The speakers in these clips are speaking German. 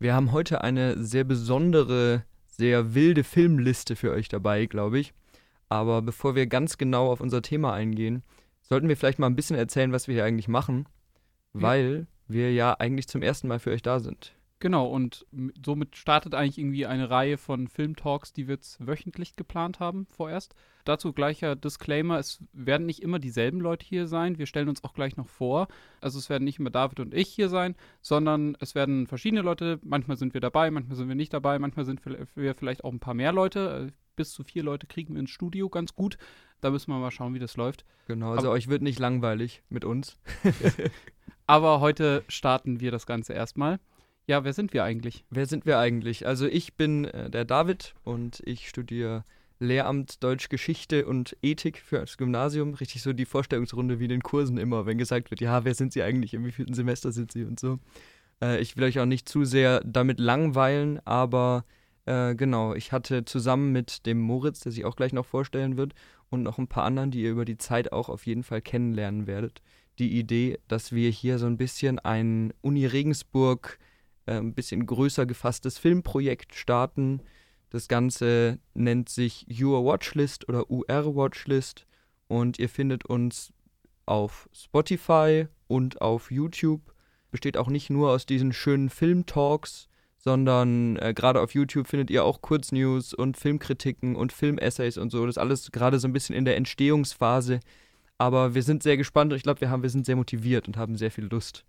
Wir haben heute eine sehr besondere, sehr wilde Filmliste für euch dabei, glaube ich. Aber bevor wir ganz genau auf unser Thema eingehen, sollten wir vielleicht mal ein bisschen erzählen, was wir hier eigentlich machen, weil wir ja eigentlich zum ersten Mal für euch da sind. Genau, und somit startet eigentlich irgendwie eine Reihe von Filmtalks, die wir jetzt wöchentlich geplant haben vorerst. Dazu gleicher Disclaimer, es werden nicht immer dieselben Leute hier sein. Wir stellen uns auch gleich noch vor. Also es werden nicht immer David und ich hier sein, sondern es werden verschiedene Leute. Manchmal sind wir dabei, manchmal sind wir nicht dabei, manchmal sind wir vielleicht auch ein paar mehr Leute. Äh, Bis zu vier Leute kriegen wir ins Studio ganz gut. Da müssen wir mal schauen, wie das läuft. Genau, also Aber- euch wird nicht langweilig mit uns. Aber heute starten wir das Ganze erstmal. Ja, wer sind wir eigentlich? Wer sind wir eigentlich? Also ich bin äh, der David und ich studiere Lehramt Deutsch Geschichte und Ethik für das Gymnasium. Richtig so die Vorstellungsrunde wie in den Kursen immer, wenn gesagt wird, ja, wer sind Sie eigentlich, im wievielten Semester sind Sie und so. Äh, ich will euch auch nicht zu sehr damit langweilen, aber äh, genau, ich hatte zusammen mit dem Moritz, der sich auch gleich noch vorstellen wird, und noch ein paar anderen, die ihr über die Zeit auch auf jeden Fall kennenlernen werdet, die Idee, dass wir hier so ein bisschen ein Uni Regensburg äh, ein bisschen größer gefasstes Filmprojekt starten. Das Ganze nennt sich Your Watchlist oder UR Watchlist und ihr findet uns auf Spotify und auf YouTube. Besteht auch nicht nur aus diesen schönen Filmtalks, sondern äh, gerade auf YouTube findet ihr auch Kurznews und Filmkritiken und Filmessays und so. Das ist alles gerade so ein bisschen in der Entstehungsphase. Aber wir sind sehr gespannt und ich glaube, wir, haben- wir sind sehr motiviert und haben sehr viel Lust.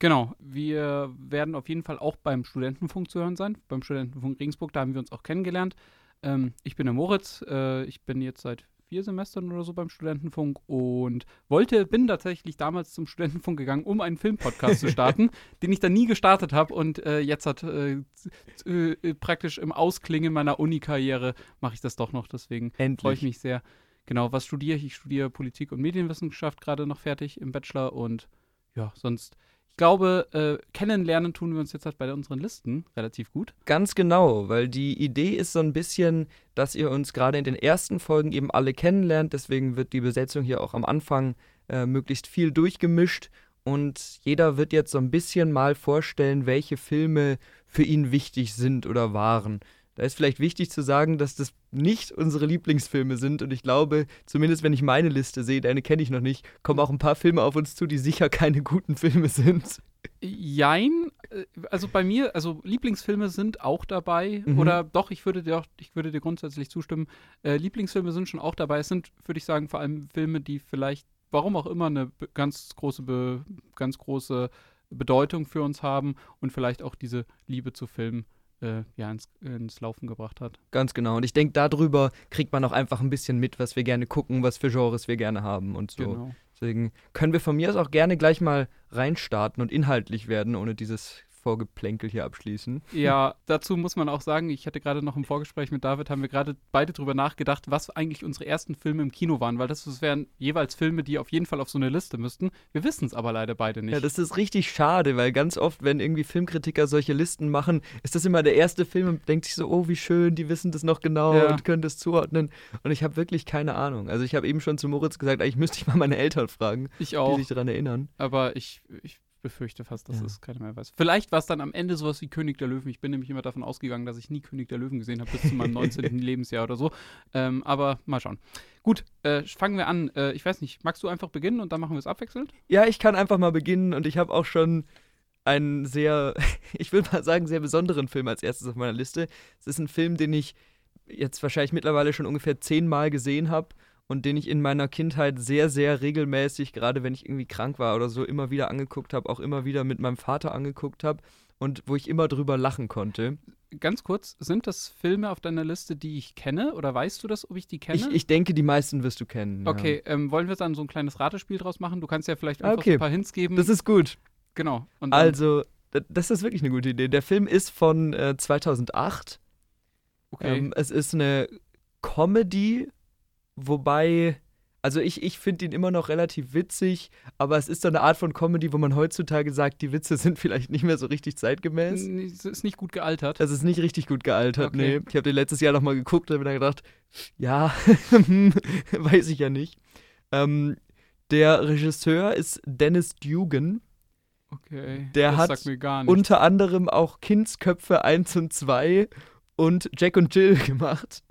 Genau, wir werden auf jeden Fall auch beim Studentenfunk zu hören sein, beim Studentenfunk Regensburg, da haben wir uns auch kennengelernt. Ähm, ich bin der Moritz, äh, ich bin jetzt seit vier Semestern oder so beim Studentenfunk und wollte, bin tatsächlich damals zum Studentenfunk gegangen, um einen Filmpodcast zu starten, den ich dann nie gestartet habe und äh, jetzt hat äh, z- äh, praktisch im Ausklingen meiner Uni-Karriere mache ich das doch noch, deswegen freue ich mich sehr. Genau, was studiere ich? Ich studiere Politik und Medienwissenschaft gerade noch fertig im Bachelor und ja, sonst, ich glaube, äh, kennenlernen tun wir uns jetzt halt bei unseren Listen relativ gut. Ganz genau, weil die Idee ist so ein bisschen, dass ihr uns gerade in den ersten Folgen eben alle kennenlernt. Deswegen wird die Besetzung hier auch am Anfang äh, möglichst viel durchgemischt. Und jeder wird jetzt so ein bisschen mal vorstellen, welche Filme für ihn wichtig sind oder waren. Da ist vielleicht wichtig zu sagen, dass das nicht unsere Lieblingsfilme sind. Und ich glaube, zumindest wenn ich meine Liste sehe, deine kenne ich noch nicht, kommen auch ein paar Filme auf uns zu, die sicher keine guten Filme sind. Jein, äh, also bei mir, also Lieblingsfilme sind auch dabei. Mhm. Oder doch, ich würde dir auch, ich würde dir grundsätzlich zustimmen. Äh, Lieblingsfilme sind schon auch dabei. Es sind, würde ich sagen, vor allem Filme, die vielleicht, warum auch immer, eine ganz große, ganz große Bedeutung für uns haben und vielleicht auch diese Liebe zu Filmen äh, ja, ins, ins Laufen gebracht hat. Ganz genau. Und ich denke, darüber kriegt man auch einfach ein bisschen mit, was wir gerne gucken, was für Genres wir gerne haben und so. Genau. Deswegen können wir von mir aus auch gerne gleich mal reinstarten und inhaltlich werden, ohne dieses Vorgeplänkel hier abschließen. Ja, dazu muss man auch sagen, ich hatte gerade noch im Vorgespräch mit David, haben wir gerade beide drüber nachgedacht, was eigentlich unsere ersten Filme im Kino waren, weil das, das wären jeweils Filme, die auf jeden Fall auf so eine Liste müssten. Wir wissen es aber leider beide nicht. Ja, das ist richtig schade, weil ganz oft, wenn irgendwie Filmkritiker solche Listen machen, ist das immer der erste Film und denkt sich so, oh, wie schön, die wissen das noch genau Ja. und können das zuordnen. Und ich habe wirklich keine Ahnung. Also ich habe eben schon zu Moritz gesagt, eigentlich müsste ich mal meine Eltern fragen, ich die auch, sich daran erinnern. aber ich, ich befürchte fast, dass Ja. es keiner mehr weiß. Vielleicht war es dann am Ende sowas wie König der Löwen. Ich bin nämlich immer davon ausgegangen, dass ich nie König der Löwen gesehen habe, bis zu meinem 19. Lebensjahr oder so. Ähm, aber mal schauen. Gut, äh, fangen wir an. Äh, ich weiß nicht, magst du einfach beginnen und dann machen wir es abwechselnd? Ja, ich kann einfach mal beginnen und ich habe auch schon einen sehr, ich will mal sagen, sehr besonderen Film als erstes auf meiner Liste. Es ist ein Film, den ich jetzt wahrscheinlich mittlerweile schon ungefähr zehnmal gesehen habe und den ich in meiner Kindheit sehr, sehr regelmäßig, gerade wenn ich irgendwie krank war oder so, immer wieder angeguckt habe, auch immer wieder mit meinem Vater angeguckt habe und wo ich immer drüber lachen konnte. Ganz kurz, sind das Filme auf deiner Liste, die ich kenne? Oder weißt du das, ob ich die kenne? Ich, ich denke, die meisten wirst du kennen. ja. Okay, ähm, wollen wir dann so ein kleines Ratespiel draus machen? Du kannst ja vielleicht einfach Okay. so ein paar Hints geben. Das ist gut. genau. Also, das ist wirklich eine gute Idee. Der Film ist von äh, 2008. okay. Ähm, es ist eine Comedy, wobei, also ich, ich finde ihn immer noch relativ witzig, aber es ist so eine Art von Comedy, wo man heutzutage sagt, die Witze sind vielleicht nicht mehr so richtig zeitgemäß. Es ist nicht gut gealtert. Das ist nicht richtig gut gealtert, Okay. nee. Ich habe den letztes Jahr nochmal geguckt und habe mir dann gedacht, ja, weiß ich ja nicht. Ähm, der Regisseur ist Dennis Dugan. Okay. Der hat. Unter anderem auch Kindsköpfe 1 und 2 und Jack und Jill gemacht.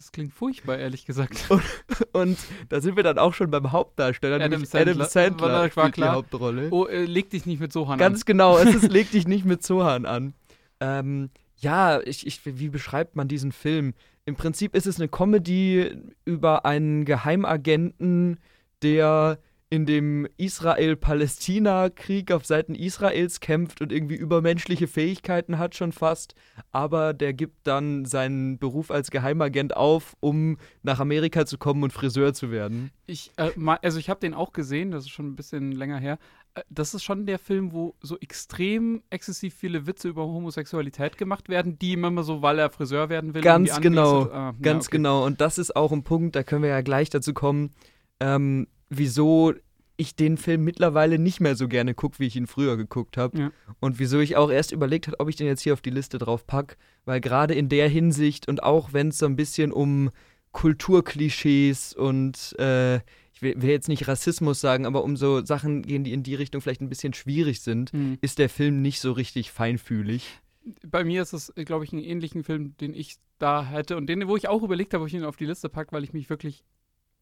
Das klingt furchtbar, ehrlich gesagt. Und da sind wir dann auch schon beim Hauptdarsteller, Adam Sandler. Adam Sandler War- war klar. die Hauptrolle. Oh, äh, leg dich nicht mit Sohan Ganz genau, es ist Leg dich nicht mit Zohan an. Ähm, ja, ich, ich, wie beschreibt man diesen Film? Im Prinzip ist es eine Comedy über einen Geheimagenten, der in dem Israel-Palästina-Krieg auf Seiten Israels kämpft und irgendwie übermenschliche Fähigkeiten hat schon fast, aber der gibt dann seinen Beruf als Geheimagent auf, um nach Amerika zu kommen und Friseur zu werden. Ich, äh, also ich habe den auch gesehen, das ist schon ein bisschen länger her. Äh, Das ist schon der Film, wo so extrem exzessiv viele Witze über Homosexualität gemacht werden, die immer so, weil er Friseur werden will. Ganz genau. Ah, ja, Ganz okay. genau. Und das ist auch ein Punkt, da können wir ja gleich dazu kommen, ähm, wieso ich den Film mittlerweile nicht mehr so gerne gucke, wie ich ihn früher geguckt habe. Ja. Und wieso ich auch erst überlegt habe, ob ich den jetzt hier auf die Liste drauf packe. Weil gerade in der Hinsicht und auch wenn es so ein bisschen um Kulturklischees und äh, ich will, will jetzt nicht Rassismus sagen, aber um so Sachen gehen, die in die Richtung vielleicht ein bisschen schwierig sind, Hm. ist der Film nicht so richtig feinfühlig. Bei mir ist es, glaube ich, einen ähnlichen Film, den ich da hätte und den, wo ich auch überlegt habe, ob ich ihn auf die Liste packe, weil ich mich wirklich,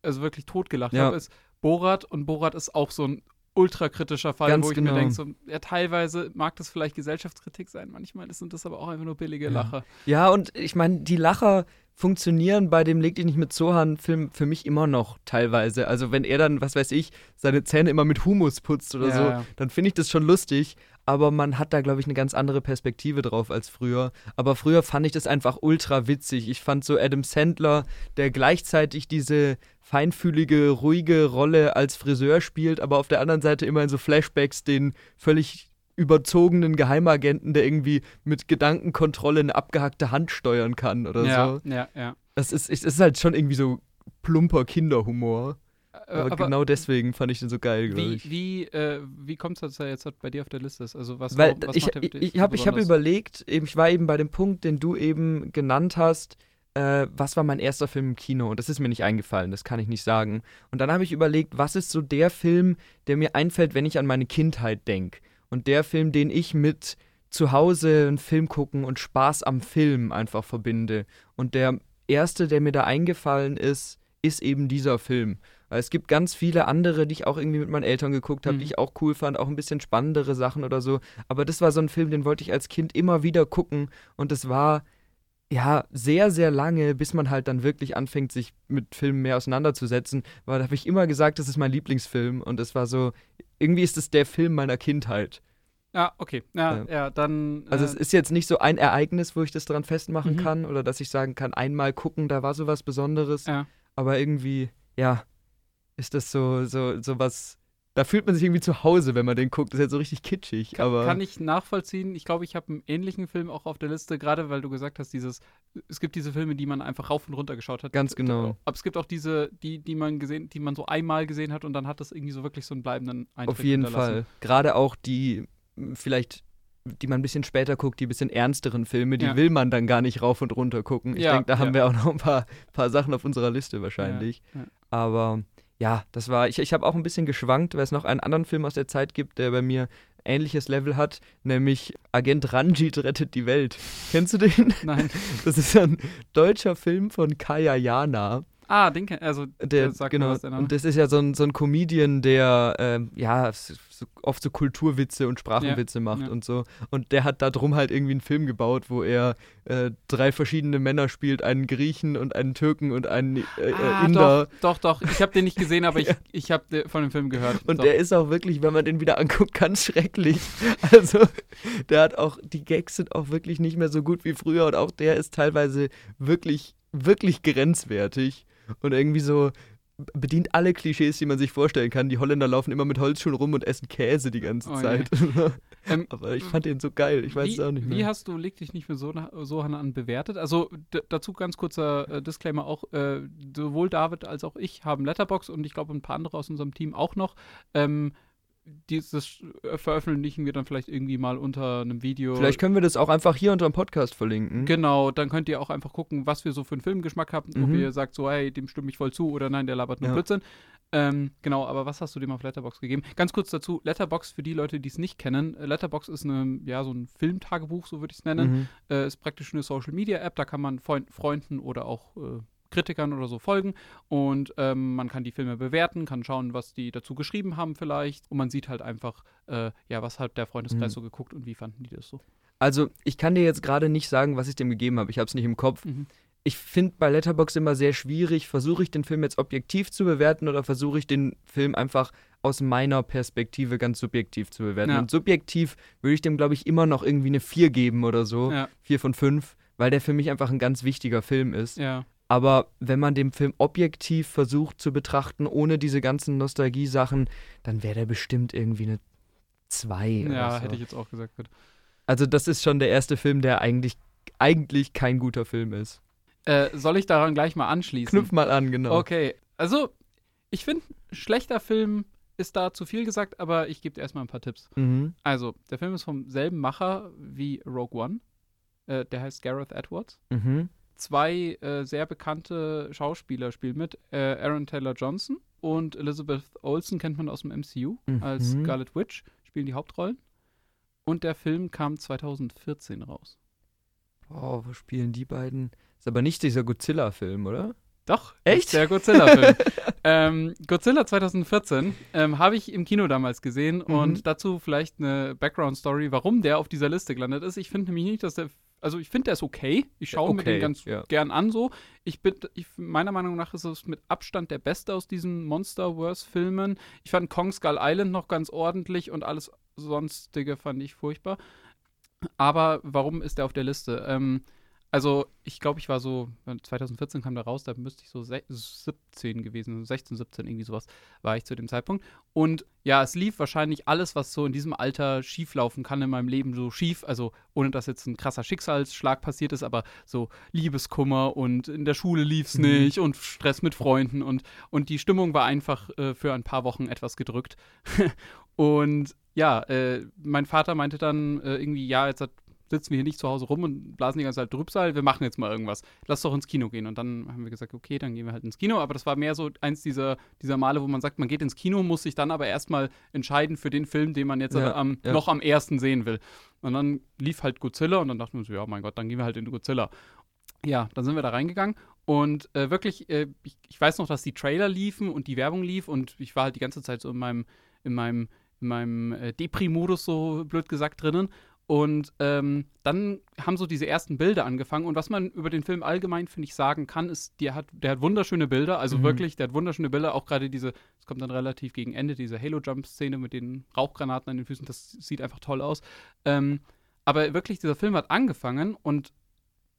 also wirklich totgelacht Ja. habe, ist Borat und Borat ist auch so ein ultrakritischer Fall, Ganz wo ich genau. mir denke, so, ja, teilweise mag das vielleicht Gesellschaftskritik sein, manchmal sind das aber auch einfach nur billige Ja. Lacher. Ja, und ich meine, die Lacher funktionieren bei dem Leg dich nicht mit Zohan-Film für mich immer noch teilweise. Also wenn er dann, was weiß ich, seine Zähne immer mit Humus putzt oder Ja, so, dann finde ich das schon lustig. Aber man hat da, glaube ich, eine ganz andere Perspektive drauf als früher. Aber früher fand ich das einfach ultra witzig. Ich fand so Adam Sandler, der gleichzeitig diese feinfühlige, ruhige Rolle als Friseur spielt, aber auf der anderen Seite immer in so Flashbacks den völlig überzogenen Geheimagenten, der irgendwie mit Gedankenkontrolle eine abgehackte Hand steuern kann oder ja, so. ja, ja. Das ist, es ist halt schon irgendwie so plumper Kinderhumor. Äh, Aber, genau deswegen fand ich den so geil, glaube wie, ich. wie, äh, wie kommt es, dass er jetzt bei dir auf der Liste ist? Also was, Weil was ich, macht er ich, ich habe hab überlegt, eben, ich war eben bei dem Punkt, den du eben genannt hast, äh, was war mein erster Film im Kino? Und das ist mir nicht eingefallen, das kann ich nicht sagen. Und dann habe ich überlegt, was ist so der Film, der mir einfällt, wenn ich an meine Kindheit denke? Und der Film, den ich mit zu Hause einen Film gucken und Spaß am Film einfach verbinde. Und der erste, der mir da eingefallen ist, ist eben dieser Film. Weil es gibt ganz viele andere, die ich auch irgendwie mit meinen Eltern geguckt habe, Mhm. die ich auch cool fand, auch ein bisschen spannendere Sachen oder so. Aber das war so ein Film, den wollte ich als Kind immer wieder gucken. Und es war ja sehr, sehr lange, bis man halt dann wirklich anfängt, sich mit Filmen mehr auseinanderzusetzen. Weil da habe ich immer gesagt, das ist mein Lieblingsfilm. Und es war so, irgendwie ist es der Film meiner Kindheit. Ja, okay. Ja, Ja. ja, dann. Also äh, es ist jetzt nicht so ein Ereignis, wo ich das dran festmachen Mhm. kann oder dass ich sagen kann, einmal gucken, da war so was Besonderes. ja. Aber irgendwie, ja, ist das so, so, so was. Da fühlt man sich irgendwie zu Hause, wenn man den guckt. Das ist jetzt so richtig kitschig. Kann, aber kann ich nachvollziehen. Ich glaube, ich habe einen ähnlichen Film auch auf der Liste, gerade weil du gesagt hast, dieses, es gibt diese Filme, die man einfach rauf und runter geschaut hat. Ganz genau. Aber es gibt auch diese, die, die man gesehen, die man so einmal gesehen hat und dann hat das irgendwie so wirklich so einen bleibenden Eindruck auf jeden. Fall. Gerade auch die, vielleicht, die man ein bisschen später guckt, die bisschen ernsteren Filme, die Ja. will man dann gar nicht rauf und runter gucken. Ich Ja, denke, da haben ja. wir auch noch ein paar, paar Sachen auf unserer Liste wahrscheinlich. Aber ja, das war, ich, ich habe auch ein bisschen geschwankt, weil es noch einen anderen Film aus der Zeit gibt, der bei mir ähnliches Level hat, nämlich Agent Ranjit rettet die Welt. Kennst du den? Nein. Das ist ein deutscher Film von Kaya Jana. Ah, den kenn, also Der, sagt mir genau, was, der und das ist ja so ein, so ein Comedian, der ähm, ja so, oft so Kulturwitze und Sprachenwitze macht ja. und so. Und der hat da drum halt irgendwie einen Film gebaut, wo er äh, drei verschiedene Männer spielt, einen Griechen und einen Türken und einen äh, ah, äh, Inder. Doch, doch, doch. Ich habe den nicht gesehen, aber ich, ich habe von dem Film gehört. Und doch. der ist auch wirklich, wenn man den wieder anguckt, ganz schrecklich. Also, der hat auch, die Gags sind auch wirklich nicht mehr so gut wie früher und auch der ist teilweise wirklich, wirklich grenzwertig und irgendwie so bedient alle Klischees, die man sich vorstellen kann. Die Holländer laufen immer mit Holzschuhen rum und essen Käse die ganze Oh. Zeit. Ähm, Aber ich fand den so geil, ich weiß wie, es auch nicht Wie mehr. hast du Leg dich nicht mit so, Sohan an bewertet? Also dazu ganz kurzer äh, Disclaimer auch, äh, sowohl David als auch ich haben Letterbox und ich glaube ein paar andere aus unserem Team auch noch. Ähm, dieses äh, veröffentlichen wir dann vielleicht irgendwie mal unter einem Video. Vielleicht können wir das auch einfach hier unter dem Podcast verlinken. Genau, dann könnt ihr auch einfach gucken, was wir so für einen Filmgeschmack haben. Ob Mhm. ihr sagt so, hey, dem stimme ich voll zu oder nein, der labert nur Ja. Blödsinn. Ähm, genau, aber was hast du dem auf Letterbox gegeben? Ganz kurz dazu, Letterbox für die Leute, die es nicht kennen. Letterbox ist eine, ja, so ein Filmtagebuch, so würde ich es nennen. Mhm. Äh, ist praktisch eine Social Media App, da kann man Freund, Freunden oder auch äh, Kritikern oder so folgen und ähm, man kann die Filme bewerten, kann schauen, was die dazu geschrieben haben vielleicht und man sieht halt einfach, äh, ja, was hat der Freundeskreis Mhm. so geguckt und wie fanden die das so. Also, ich kann dir jetzt gerade nicht sagen, was ich dem gegeben habe. Ich habe es nicht im Kopf. Mhm. Ich finde bei Letterbox immer sehr schwierig, versuche ich den Film jetzt objektiv zu bewerten oder versuche ich den Film einfach aus meiner Perspektive ganz subjektiv zu bewerten. Ja. Und subjektiv würde ich dem, glaube ich, immer noch irgendwie eine 4 geben oder so. Ja, 4 von 5, weil der für mich einfach ein ganz wichtiger Film ist. ja. Aber wenn man den Film objektiv versucht zu betrachten, ohne diese ganzen Nostalgie-Sachen, dann wäre der bestimmt irgendwie eine 2 oder Ja, so. hätte ich jetzt auch gesagt. Also das ist schon der erste Film, der eigentlich, eigentlich kein guter Film ist. Äh, soll ich daran gleich mal anschließen? Knüpf mal an, genau. Okay, also ich finde, schlechter Film ist da zu viel gesagt, aber ich gebe dir erstmal ein paar Tipps. Mhm. Also, der Film ist vom selben Macher wie Rogue One. Äh, der heißt Gareth Edwards. Mhm. Zwei äh, sehr bekannte Schauspieler spielen mit. Äh, Aaron Taylor Johnson und Elizabeth Olsen kennt man aus dem MCU als Mhm. Scarlet Witch, spielen die Hauptrollen. Und der Film kam 2014 raus. Oh, wo spielen die beiden? Ist aber nicht dieser Godzilla-Film, oder? Doch, Echt? Der Godzilla-Film. ähm, Godzilla 2014 ähm, habe ich im Kino damals gesehen Mhm. und dazu vielleicht eine Background-Story, warum der auf dieser Liste gelandet ist. Ich finde nämlich nicht, dass der. Also, ich finde, der ist okay. Ich schaue mir Okay, den ganz ja. gern an so. Ich bin, ich, meiner Meinung nach ist es mit Abstand der beste aus diesen Monsterverse-Filmen. Ich fand Kong Skull Island noch ganz ordentlich und alles sonstige fand ich furchtbar. Aber warum ist der auf der Liste? Ähm, also, ich glaube, ich war so, 2014 kam der raus, da müsste ich so se- 17 gewesen, sein, 16, 17, irgendwie sowas war ich zu dem Zeitpunkt. Und ja, es lief wahrscheinlich alles, was so in diesem Alter schieflaufen kann in meinem Leben, so schief. Also, ohne dass jetzt ein krasser Schicksalsschlag passiert ist, aber so Liebeskummer und in der Schule lief's Mhm. nicht und Stress mit Freunden und, und die Stimmung war einfach äh, für ein paar Wochen etwas gedrückt. und ja, äh, mein Vater meinte dann äh, irgendwie, ja, jetzt hat sitzen wir hier nicht zu Hause rum und blasen die ganze Zeit Trübsal, wir machen jetzt mal irgendwas. Lass doch ins Kino gehen. Und dann haben wir gesagt, okay, dann gehen wir halt ins Kino. Aber das war mehr so eins dieser, dieser Male, wo man sagt, man geht ins Kino, muss sich dann aber erstmal entscheiden für den Film, den man jetzt Ja, am, ja. noch am ersten sehen will. Und dann lief halt Godzilla und dann dachten wir so, ja, mein Gott, dann gehen wir halt in Godzilla. Ja, dann sind wir da reingegangen und äh, wirklich, äh, ich, ich weiß noch, dass die Trailer liefen und die Werbung lief und ich war halt die ganze Zeit so in meinem, in meinem, in meinem äh, Depri-Modus, so blöd gesagt, drinnen. Und ähm, dann haben so diese ersten Bilder angefangen. Und was man über den Film allgemein, finde ich, sagen kann, ist, der hat, der hat wunderschöne Bilder. Also Mhm. wirklich, der hat wunderschöne Bilder. Auch gerade diese, es kommt dann relativ gegen Ende, diese Halo-Jump-Szene mit den Rauchgranaten an den Füßen. Das sieht einfach toll aus. Ähm, aber wirklich, dieser Film hat angefangen und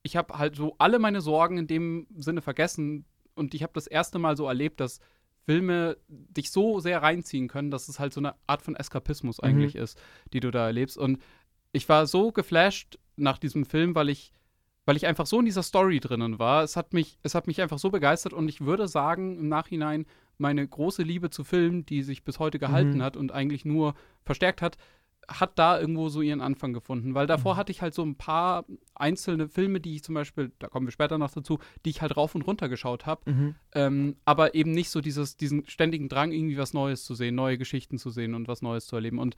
ich habe halt so alle meine Sorgen in dem Sinne vergessen. Und ich habe das erste Mal so erlebt, dass Filme dich so sehr reinziehen können, dass es halt so eine Art von Eskapismus eigentlich ist, die du da erlebst. Und ich war so geflasht nach diesem Film, weil ich, weil ich einfach so in dieser Story drinnen war. Es hat mich, es hat mich einfach so begeistert und ich würde sagen, im Nachhinein, meine große Liebe zu Filmen, die sich bis heute gehalten Mhm. hat und eigentlich nur verstärkt hat, hat da irgendwo so ihren Anfang gefunden. Weil davor Mhm. hatte ich halt so ein paar einzelne Filme, die ich zum Beispiel, da kommen wir später noch dazu, die ich halt rauf und runter geschaut habe. Mhm. Ähm, aber eben nicht so dieses, diesen ständigen Drang, irgendwie was Neues zu sehen, neue Geschichten zu sehen und was Neues zu erleben. Und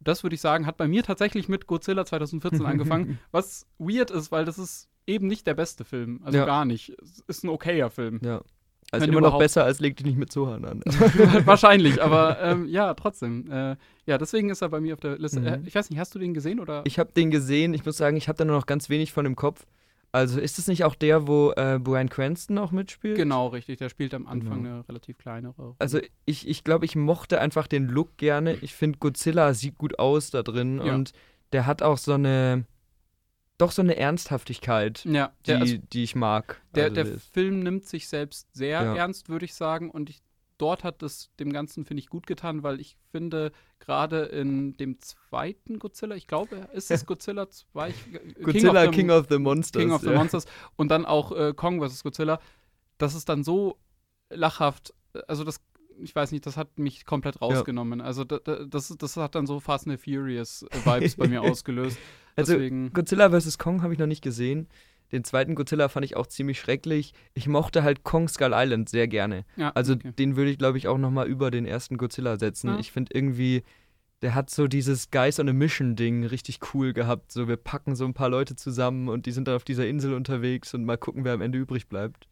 das würde ich sagen, hat bei mir tatsächlich mit Godzilla 2014 angefangen, was weird ist, weil das ist eben nicht der beste Film. Also Ja. gar nicht. Es ist ein okayer Film. Ja. Also immer noch besser als leg dich nicht mit Zohan an. Wahrscheinlich, aber ähm, ja, trotzdem. Äh, ja, deswegen ist er bei mir auf der Liste. Mhm. Äh, ich weiß nicht, hast du den gesehen oder? Ich habe den gesehen, ich muss sagen, ich habe da nur noch ganz wenig von im Kopf. Also ist es nicht auch der, wo äh, Brian Cranston auch mitspielt? genau, richtig. Der spielt am Anfang Genau. eine relativ kleinere. Rolle. Also ich, ich glaube, ich mochte einfach den Look gerne. Ich finde, Godzilla sieht gut aus da drin Ja. und der hat auch so eine, doch so eine Ernsthaftigkeit, ja, die, also, die ich mag. der, Also der Film nimmt sich selbst sehr Ja. ernst, würde ich sagen. Und ich, dort hat es dem Ganzen, finde ich, gut getan, weil ich finde, gerade in dem zweiten Godzilla, ich glaube, ist es Godzilla 2? Ich- äh, Godzilla the- King of the Monsters. King of the ja. Monsters und dann auch äh, Kong vs. Godzilla, das ist dann so lachhaft. Also das ich weiß nicht, das hat mich komplett rausgenommen. Ja. Also da, da, das, das hat dann so Fast and Furious Vibes bei mir ausgelöst. Also Deswegen Godzilla vs. Kong habe ich noch nicht gesehen. Den zweiten Godzilla fand ich auch ziemlich schrecklich. Ich mochte halt Kong Skull Island sehr gerne. Ja, also okay. den würde ich, glaube ich, auch noch mal über den ersten Godzilla setzen. Ja. Ich finde irgendwie, der hat so dieses Guys on a Mission Ding richtig cool gehabt. So, wir packen so ein paar Leute zusammen und die sind dann auf dieser Insel unterwegs und mal gucken, wer am Ende übrig bleibt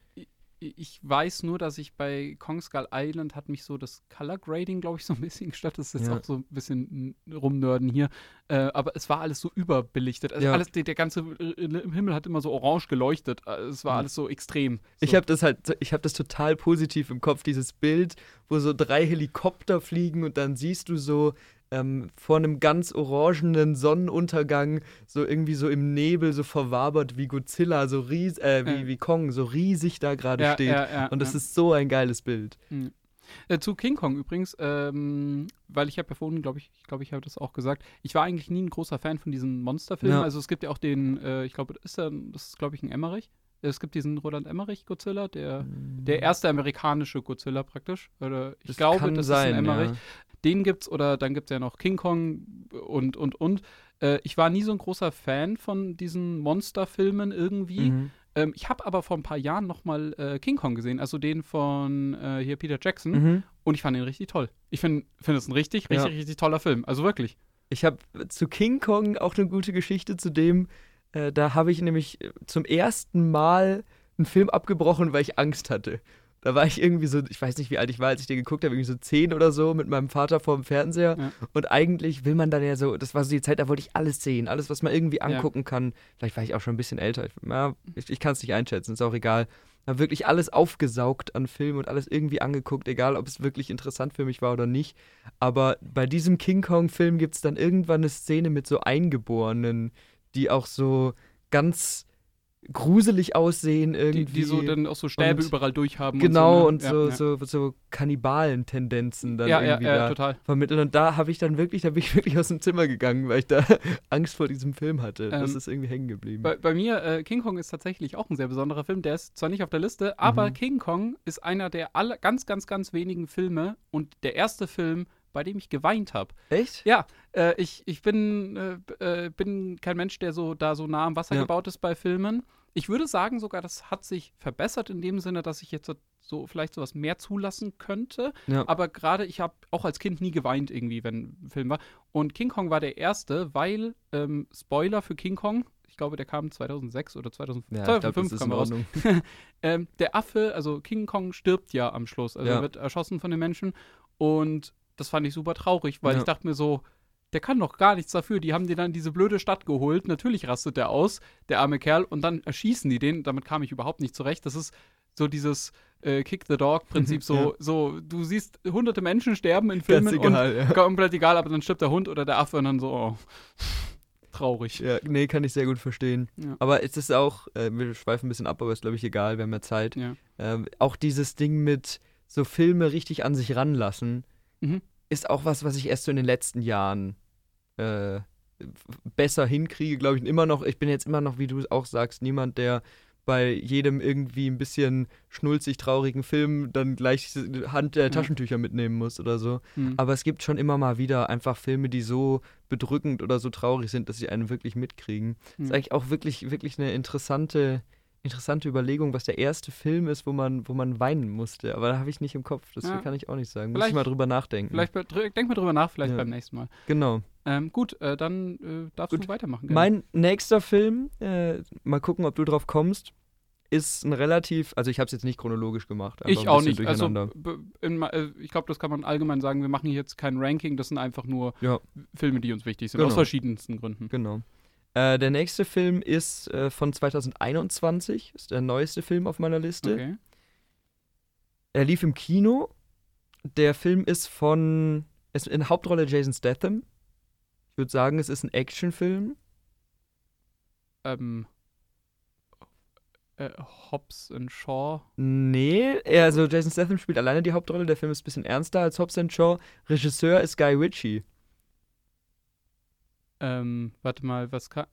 ich weiß nur, dass ich bei Kong Skull Island hat mich so das Color Grading, glaube ich, so ein bisschen gestört. Das ist jetzt ja. auch so ein bisschen rumnörden hier. Äh, aber es war alles so überbelichtet. Also ja. alles, der, der, ganze Himmel hat immer so orange geleuchtet. Äh, es war mhm. alles so extrem. So. Ich habe das halt, ich habe das total positiv im Kopf, dieses Bild, wo so drei Helikopter fliegen und dann siehst du so ähm, vor einem ganz orangenen Sonnenuntergang so irgendwie so im Nebel so verwabert wie Godzilla, so ries äh, wie, ja. wie Kong, so riesig da gerade ja, steht. Ja, Und das ist so ein geiles Bild. Mhm. Äh, zu King Kong übrigens, ähm, weil ich habe ja vorhin, glaube ich, ich glaube, ich habe das auch gesagt, ich war eigentlich nie ein großer Fan von diesen Monsterfilmen. Also es gibt ja auch den, äh, ich glaube, ist der, das ist, glaube ich, ein Emmerich. Es gibt diesen Roland Emmerich Godzilla, der, der hm. erste amerikanische Godzilla praktisch. Oder ich das glaube, das sein, ist ein Emmerich. Ja den gibt's oder dann gibt es ja noch King Kong und, und, und. Äh, ich war nie so ein großer Fan von diesen Monsterfilmen irgendwie. Mhm. Ähm, ich habe aber vor ein paar Jahren noch mal äh, King Kong gesehen, also den von äh, hier Peter Jackson. Mhm. Und ich fand ihn richtig toll. Ich finde find es ein richtig, richtig, ja. richtig toller Film. Also wirklich. Ich habe zu King Kong auch eine gute Geschichte zu dem. Äh, da habe ich nämlich zum ersten Mal einen Film abgebrochen, weil ich Angst hatte. Da war ich irgendwie so, ich weiß nicht, wie alt ich war, als ich den geguckt habe, irgendwie so zehn oder so mit meinem Vater vor dem Fernseher. Ja. Und eigentlich will man dann ja so, das war so die Zeit, da wollte ich alles sehen, alles, was man irgendwie angucken ja. kann. Vielleicht war ich auch schon ein bisschen älter. Ich, ja, ich, ich kann es nicht einschätzen, ist auch egal. Habe wirklich alles aufgesaugt an Filmen und alles irgendwie angeguckt, egal ob es wirklich interessant für mich war oder nicht. Aber bei diesem King Kong-Film gibt es dann irgendwann eine Szene mit so Eingeborenen, die auch so ganz gruselig aussehen irgendwie. Die, die so dann auch so Stäbe und überall durchhaben. Genau, und so, ne? und so, ja, so, so Kannibalen-Tendenzen dann ja, irgendwie ja, da vermitteln. Und da habe ich dann wirklich, da bin ich wirklich aus dem Zimmer gegangen, weil ich da Angst vor diesem Film hatte. Ähm, das ist irgendwie hängen geblieben. Bei, bei mir, äh, King Kong ist tatsächlich auch ein sehr besonderer Film. Der ist zwar nicht auf der Liste, aber mhm. King Kong ist einer der aller, ganz, ganz, ganz wenigen Filme und der erste Film, bei dem ich geweint habe. Echt? Ja, äh, ich, ich bin, äh, äh, bin kein Mensch, der so da so nah am Wasser ja. gebaut ist bei Filmen. Ich würde sagen sogar, das hat sich verbessert in dem Sinne, dass ich jetzt so vielleicht sowas mehr zulassen könnte. Ja. Aber gerade ich habe auch als Kind nie geweint irgendwie, wenn ein Film war. Und King Kong war der erste, weil ähm, Spoiler für King Kong. Ich glaube, der kam 2006 oder 2005, ja, 2005 glaub, kam raus. ähm, der Affe, also King Kong stirbt ja am Schluss. Also ja. wird erschossen von den Menschen. Und das fand ich super traurig, weil ja. ich dachte mir so, der kann doch gar nichts dafür. Die haben dir dann diese blöde Stadt geholt. Natürlich rastet der aus, der arme Kerl, und dann erschießen die den. Damit kam ich überhaupt nicht zurecht. Das ist so dieses äh, Kick the Dog-Prinzip. So, ja. so, du siehst hunderte Menschen sterben in Filmen egal, und ja. komplett egal, aber dann stirbt der Hund oder der Affe und dann so, oh, traurig. Ja, nee, kann ich sehr gut verstehen. Ja. Aber es ist auch, äh, wir schweifen ein bisschen ab, aber ist, glaube ich, egal, wir haben ja Zeit. Ähm, auch dieses Ding mit so Filme richtig an sich ranlassen. Mhm ist auch was, was ich erst so in den letzten Jahren äh, besser hinkriege, glaube ich. Immer noch, ich bin jetzt immer noch, wie du auch sagst, niemand, der bei jedem irgendwie ein bisschen schnulzig traurigen Film dann gleich Hand der Taschentücher mitnehmen muss oder so. Mhm. Aber es gibt schon immer mal wieder einfach Filme, die so bedrückend oder so traurig sind, dass sie einen wirklich mitkriegen. Mhm. Das ist eigentlich auch wirklich, wirklich eine interessante interessante Überlegung, was der erste Film ist, wo man, wo man weinen musste. Aber da habe ich nicht im Kopf. Das ja. kann ich auch nicht sagen. Muss ich mal drüber nachdenken. Vielleicht denk mal drüber nach, vielleicht ja. beim nächsten Mal. Genau. Ähm, gut, äh, dann äh, darfst gut. du weitermachen. Gerne. Mein nächster Film, äh, mal gucken, ob du drauf kommst, ist ein relativ, also ich habe es jetzt nicht chronologisch gemacht. Ich auch nicht. Also in, äh, ich glaube, das kann man allgemein sagen. Wir machen hier jetzt kein Ranking. Das sind einfach nur ja. Filme, die uns wichtig sind, genau. aus verschiedensten Gründen. Genau. Äh, der nächste Film ist äh, von 2021, ist der neueste Film auf meiner Liste. Okay. Er lief im Kino. Der Film ist von, ist in Hauptrolle Jason Statham. Ich würde sagen, es ist ein Actionfilm. Ähm. Äh, Hobbs and Shaw? Nee, also Jason Statham spielt alleine die Hauptrolle. Der Film ist ein bisschen ernster als Hobbs and Shaw. Regisseur ist Guy Ritchie. Ähm, warte mal, was kann.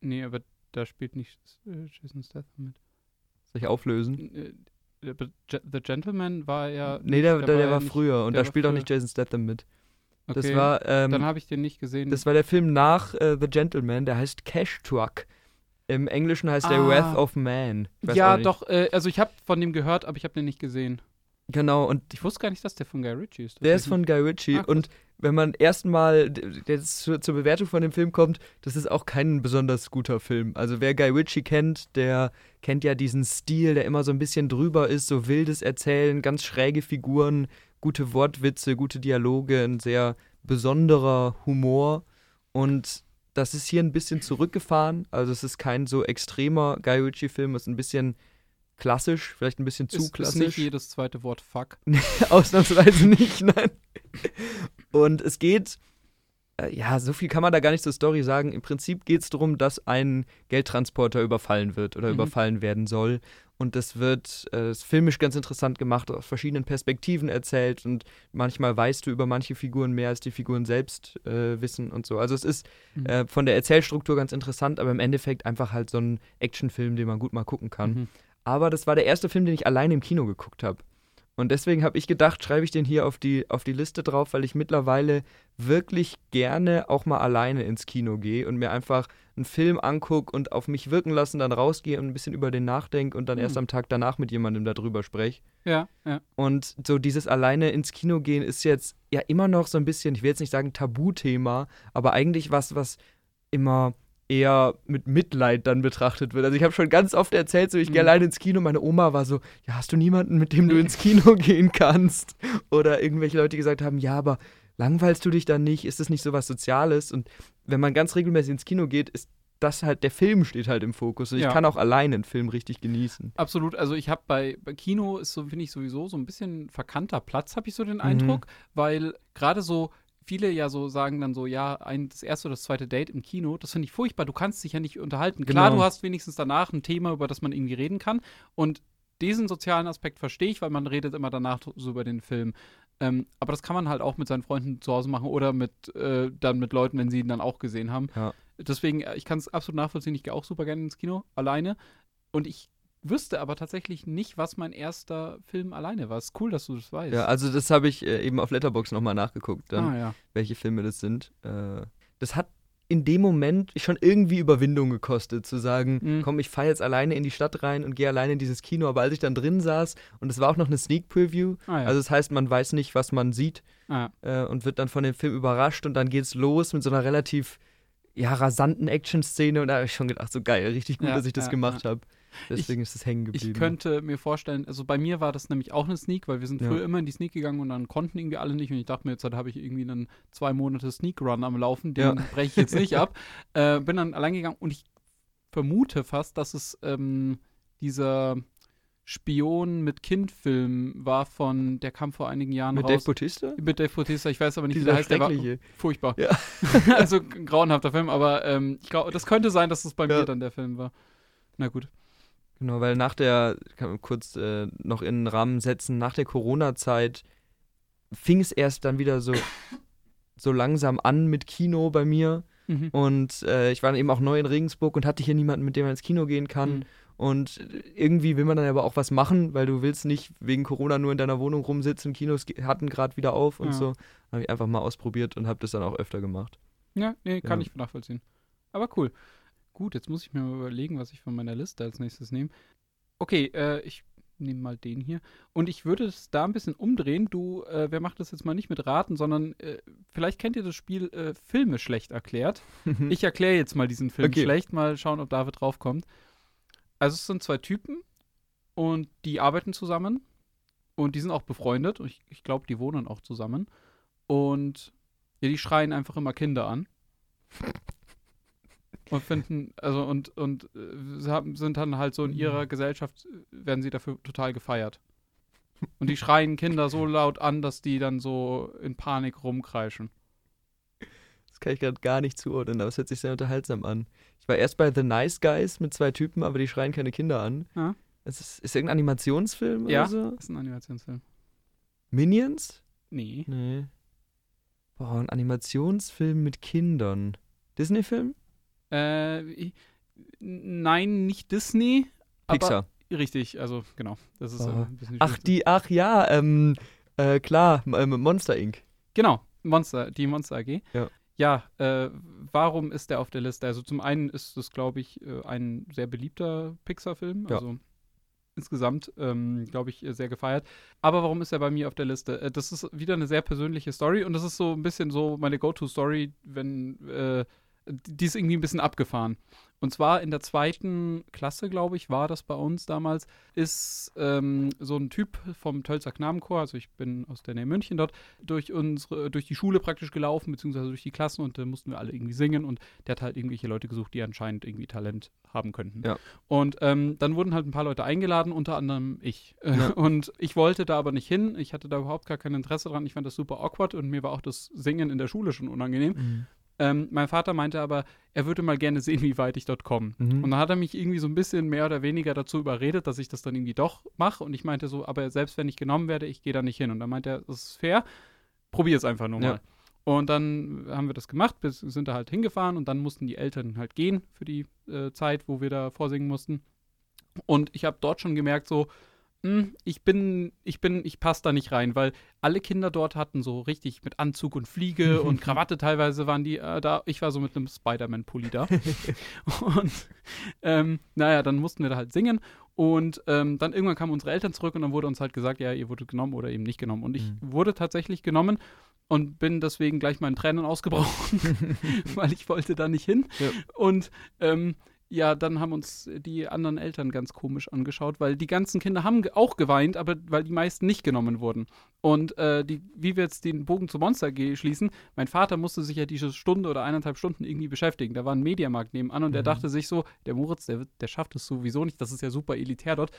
Nee, aber da spielt nicht äh, Jason Statham mit. Soll ich auflösen? Äh, The Gentleman war ja. Nee, der, der, der war war nicht- früher und der da spielt auch früher. nicht Jason Statham mit. Das Okay, war, ähm, Dann habe ich den nicht gesehen. das war der Film nach äh, The Gentleman, der heißt Cash Truck. Im Englischen heißt der Ah. Wrath of Man. Ja, auch doch, äh, also ich habe von dem gehört, aber ich habe den nicht gesehen. Genau, und Ich wusste gar nicht, dass der von Guy Ritchie ist. Der ist von Guy Ritchie Ah, und wenn man erstmal jetzt zur, zur Bewertung von dem Film kommt, das ist auch kein besonders guter Film. Also wer Guy Ritchie kennt, der kennt ja diesen Stil, der immer so ein bisschen drüber ist, so wildes Erzählen, ganz schräge Figuren, gute Wortwitze, gute Dialoge, ein sehr besonderer Humor und das ist hier ein bisschen zurückgefahren. Also es ist kein so extremer Guy Ritchie-Film, es ist ein bisschen klassisch, vielleicht ein bisschen zu ist, klassisch. ist nicht jedes zweite Wort Fuck. Ausnahmsweise nicht, nein. Und es geht, äh, ja, so viel kann man da gar nicht zur Story sagen. Im Prinzip geht es darum, dass ein Geldtransporter überfallen wird oder Mhm. überfallen werden soll. Und das wird äh, ist filmisch ganz interessant gemacht, aus verschiedenen Perspektiven erzählt. Und manchmal weißt du über manche Figuren mehr, als die Figuren selbst äh, wissen und so. Also es ist Mhm. äh, von der Erzählstruktur ganz interessant, aber im Endeffekt einfach halt so ein Actionfilm, den man gut mal gucken kann. Mhm. Aber das war der erste Film, den ich alleine im Kino geguckt habe. Und deswegen habe ich gedacht, schreibe ich den hier auf die, auf die Liste drauf, weil ich mittlerweile wirklich gerne auch mal alleine ins Kino gehe und mir einfach einen Film angucke und auf mich wirken lassen, dann rausgehe und ein bisschen über den nachdenke und dann Hm. erst am Tag danach mit jemandem darüber spreche. Ja, ja. Und so dieses alleine ins Kino gehen ist jetzt ja immer noch so ein bisschen, ich will jetzt nicht sagen Tabuthema, aber eigentlich was, was immer eher mit Mitleid dann betrachtet wird. Also ich habe schon ganz oft erzählt, so ich gehe Mhm. alleine ins Kino, meine Oma war so, ja, hast du niemanden, mit dem du ins Kino gehen kannst? Oder irgendwelche Leute gesagt haben, ja, aber langweilst du dich dann nicht? Ist das nicht so was Soziales? Und wenn man ganz regelmäßig ins Kino geht, ist das halt, der Film steht halt im Fokus. Und Ja. ich kann auch alleine einen Film richtig genießen. Absolut. Also ich habe bei, bei Kino ist so, finde ich sowieso so ein bisschen verkannter Platz, habe ich so den Mhm. Eindruck, weil gerade so viele ja so sagen dann so, ja, ein, das erste oder das zweite Date im Kino, das finde ich furchtbar. Du kannst dich ja nicht unterhalten. Klar, Genau. du hast wenigstens danach ein Thema, über das man irgendwie reden kann. Und diesen sozialen Aspekt verstehe ich, weil man redet immer danach so über den Film. Ähm, aber das kann man halt auch mit seinen Freunden zu Hause machen oder mit äh, dann mit Leuten, wenn sie ihn dann auch gesehen haben. Ja. Deswegen, äh, ich kann es absolut nachvollziehen. Ich gehe auch super gerne ins Kino, alleine. Und ich wüsste aber tatsächlich nicht, was mein erster Film alleine war. Ist cool, dass du das weißt. Ja, also das habe ich äh, eben auf Letterbox nochmal nachgeguckt, dann, ah, ja. welche Filme das sind. Äh, das hat in dem Moment schon irgendwie Überwindung gekostet, zu sagen, Mhm. komm, ich fahre jetzt alleine in die Stadt rein und gehe alleine in dieses Kino. Aber als ich dann drin saß, und es war auch noch eine Sneak Preview, Ah, ja. also das heißt, man weiß nicht, was man sieht ah, äh, und wird dann von dem Film überrascht und dann geht's los mit so einer relativ ja, rasanten Action-Szene und da habe ich schon gedacht, so geil, richtig gut, Ja, dass ich das ja, gemacht habe. Deswegen ist es hängen geblieben. ich könnte mir vorstellen, also bei mir war das nämlich auch eine Sneak, weil wir sind Ja. früher immer in die Sneak gegangen und dann konnten irgendwie alle nicht. Und ich dachte mir, jetzt habe ich irgendwie einen zwei Monate Sneak-Run am Laufen, den Ja. breche ich jetzt nicht ab. Äh, bin dann allein gegangen und ich vermute fast, dass es ähm, dieser Spion mit Kind-Film war von, der kam vor einigen Jahren mit raus. Dave Bautista? Mit Dave Bautista, ich weiß aber nicht, wie der heißt. Der war furchtbar. Ja. also ein grauenhafter Film, aber ähm, ich glaube, das könnte sein, dass es bei Ja. mir dann der Film war. Na gut. Genau, weil nach der, kann man kurz äh, noch in den Rahmen setzen, nach der Corona-Zeit fing es erst dann wieder so, so langsam an mit Kino bei mir. Mhm. Und äh, ich war dann eben auch neu in Regensburg und hatte hier niemanden, mit dem man ins Kino gehen kann. Mhm. Und irgendwie will man dann aber auch was machen, weil du willst nicht wegen Corona nur in deiner Wohnung rumsitzen. Kinos hatten gerade wieder auf und Ja. so. Habe ich einfach mal ausprobiert und habe das dann auch öfter gemacht. Ja, nee, kann Ja. ich nachvollziehen. Aber cool. Gut, jetzt muss ich mir mal überlegen, was ich von meiner Liste als nächstes nehme. Okay, äh, ich nehme mal den hier. Und ich würde es da ein bisschen umdrehen. Du, äh, wer macht das jetzt mal nicht mit Raten, sondern äh, vielleicht kennt ihr das Spiel äh, Filme schlecht erklärt. Ich erkläre jetzt mal diesen Film Okay. schlecht, mal schauen, ob David draufkommt. Also es sind zwei Typen und die arbeiten zusammen und die sind auch befreundet. Und ich, ich glaube, die wohnen auch zusammen. Und ja, die schreien einfach immer Kinder an. Und finden, also und, und äh, haben, sind dann halt so in ihrer Gesellschaft, äh, werden sie dafür total gefeiert. Und die schreien Kinder so laut an, dass die dann so in Panik rumkreischen. Das kann ich gerade gar nicht zuordnen, aber es hört sich sehr unterhaltsam an. Ich war erst bei The Nice Guys mit zwei Typen, aber die schreien keine Kinder an. Ja. Es ist, ist irgendein Animationsfilm Ja. oder so? Das ist ein Animationsfilm. Minions? Nee. Nee. Boah, ein Animationsfilm mit Kindern. Disney-Film? Äh, nein, nicht Disney. Pixar. Richtig, also genau. Das ist äh, Oh. ein bisschen Ach, schwierig. die, ach ja, ähm, äh, klar, ähm, Monster Inc. Genau, Monster, die Monster AG. Ja. Ja, äh, warum ist der auf der Liste? Also zum einen ist es, glaube ich, äh, ein sehr beliebter Pixar-Film. Ja. Also insgesamt, ähm, glaube ich, äh, sehr gefeiert. Aber warum ist er bei mir auf der Liste? Äh, das ist wieder eine sehr persönliche Story und das ist so ein bisschen so meine Go-To-Story, wenn äh, die ist irgendwie ein bisschen abgefahren. Und zwar in der zweiten Klasse, glaube ich, war das bei uns damals, ist ähm, so ein Typ vom Tölzer Knabenchor, also ich bin aus der Nähe München dort, durch unsere, durch die Schule praktisch gelaufen, beziehungsweise durch die Klassen und da mussten wir alle irgendwie singen und der hat halt irgendwelche Leute gesucht, die anscheinend irgendwie Talent haben könnten. Ja. Und ähm, dann wurden halt ein paar Leute eingeladen, unter anderem ich. Ja. Und ich wollte da aber nicht hin, ich hatte da überhaupt gar kein Interesse dran, ich fand das super awkward und mir war auch das Singen in der Schule schon unangenehm. Ähm, mein Vater meinte aber, er würde mal gerne sehen, wie weit ich dort komme. Mhm. Und dann hat er mich irgendwie so ein bisschen mehr oder weniger dazu überredet, dass ich das dann irgendwie doch mache. Und ich meinte so, aber selbst wenn ich genommen werde, ich gehe da nicht hin. Und dann meinte er, das ist fair, probier es einfach nur Ja. mal. Und dann haben wir das gemacht, wir sind da halt hingefahren und dann mussten die Eltern halt gehen für die äh, Zeit, wo wir da vorsingen mussten. Und ich habe dort schon gemerkt, so, ich bin, ich bin, ich passe da nicht rein, weil alle Kinder dort hatten so richtig mit Anzug und Fliege und Krawatte teilweise waren die äh, da. Ich war so mit einem Spider-Man-Pulli da. und ähm, naja, dann mussten wir da halt singen. Und ähm, dann irgendwann kamen unsere Eltern zurück und dann wurde uns halt gesagt, ja, ihr wurdet genommen oder eben nicht genommen. Und ich Mhm. wurde tatsächlich genommen und bin deswegen gleich in Tränen ausgebrochen, weil ich wollte da nicht hin. Ja. Und ähm, ja, dann haben uns die anderen Eltern ganz komisch angeschaut, weil die ganzen Kinder haben auch geweint, aber weil die meisten nicht genommen wurden. Und äh, die, wie wir jetzt den Bogen zu Monster schließen, mein Vater musste sich ja diese Stunde oder eineinhalb Stunden irgendwie beschäftigen. Da war ein Mediamarkt nebenan und Mhm. dachte sich so, der Moritz, der, der schafft es sowieso nicht, das ist ja super elitär dort.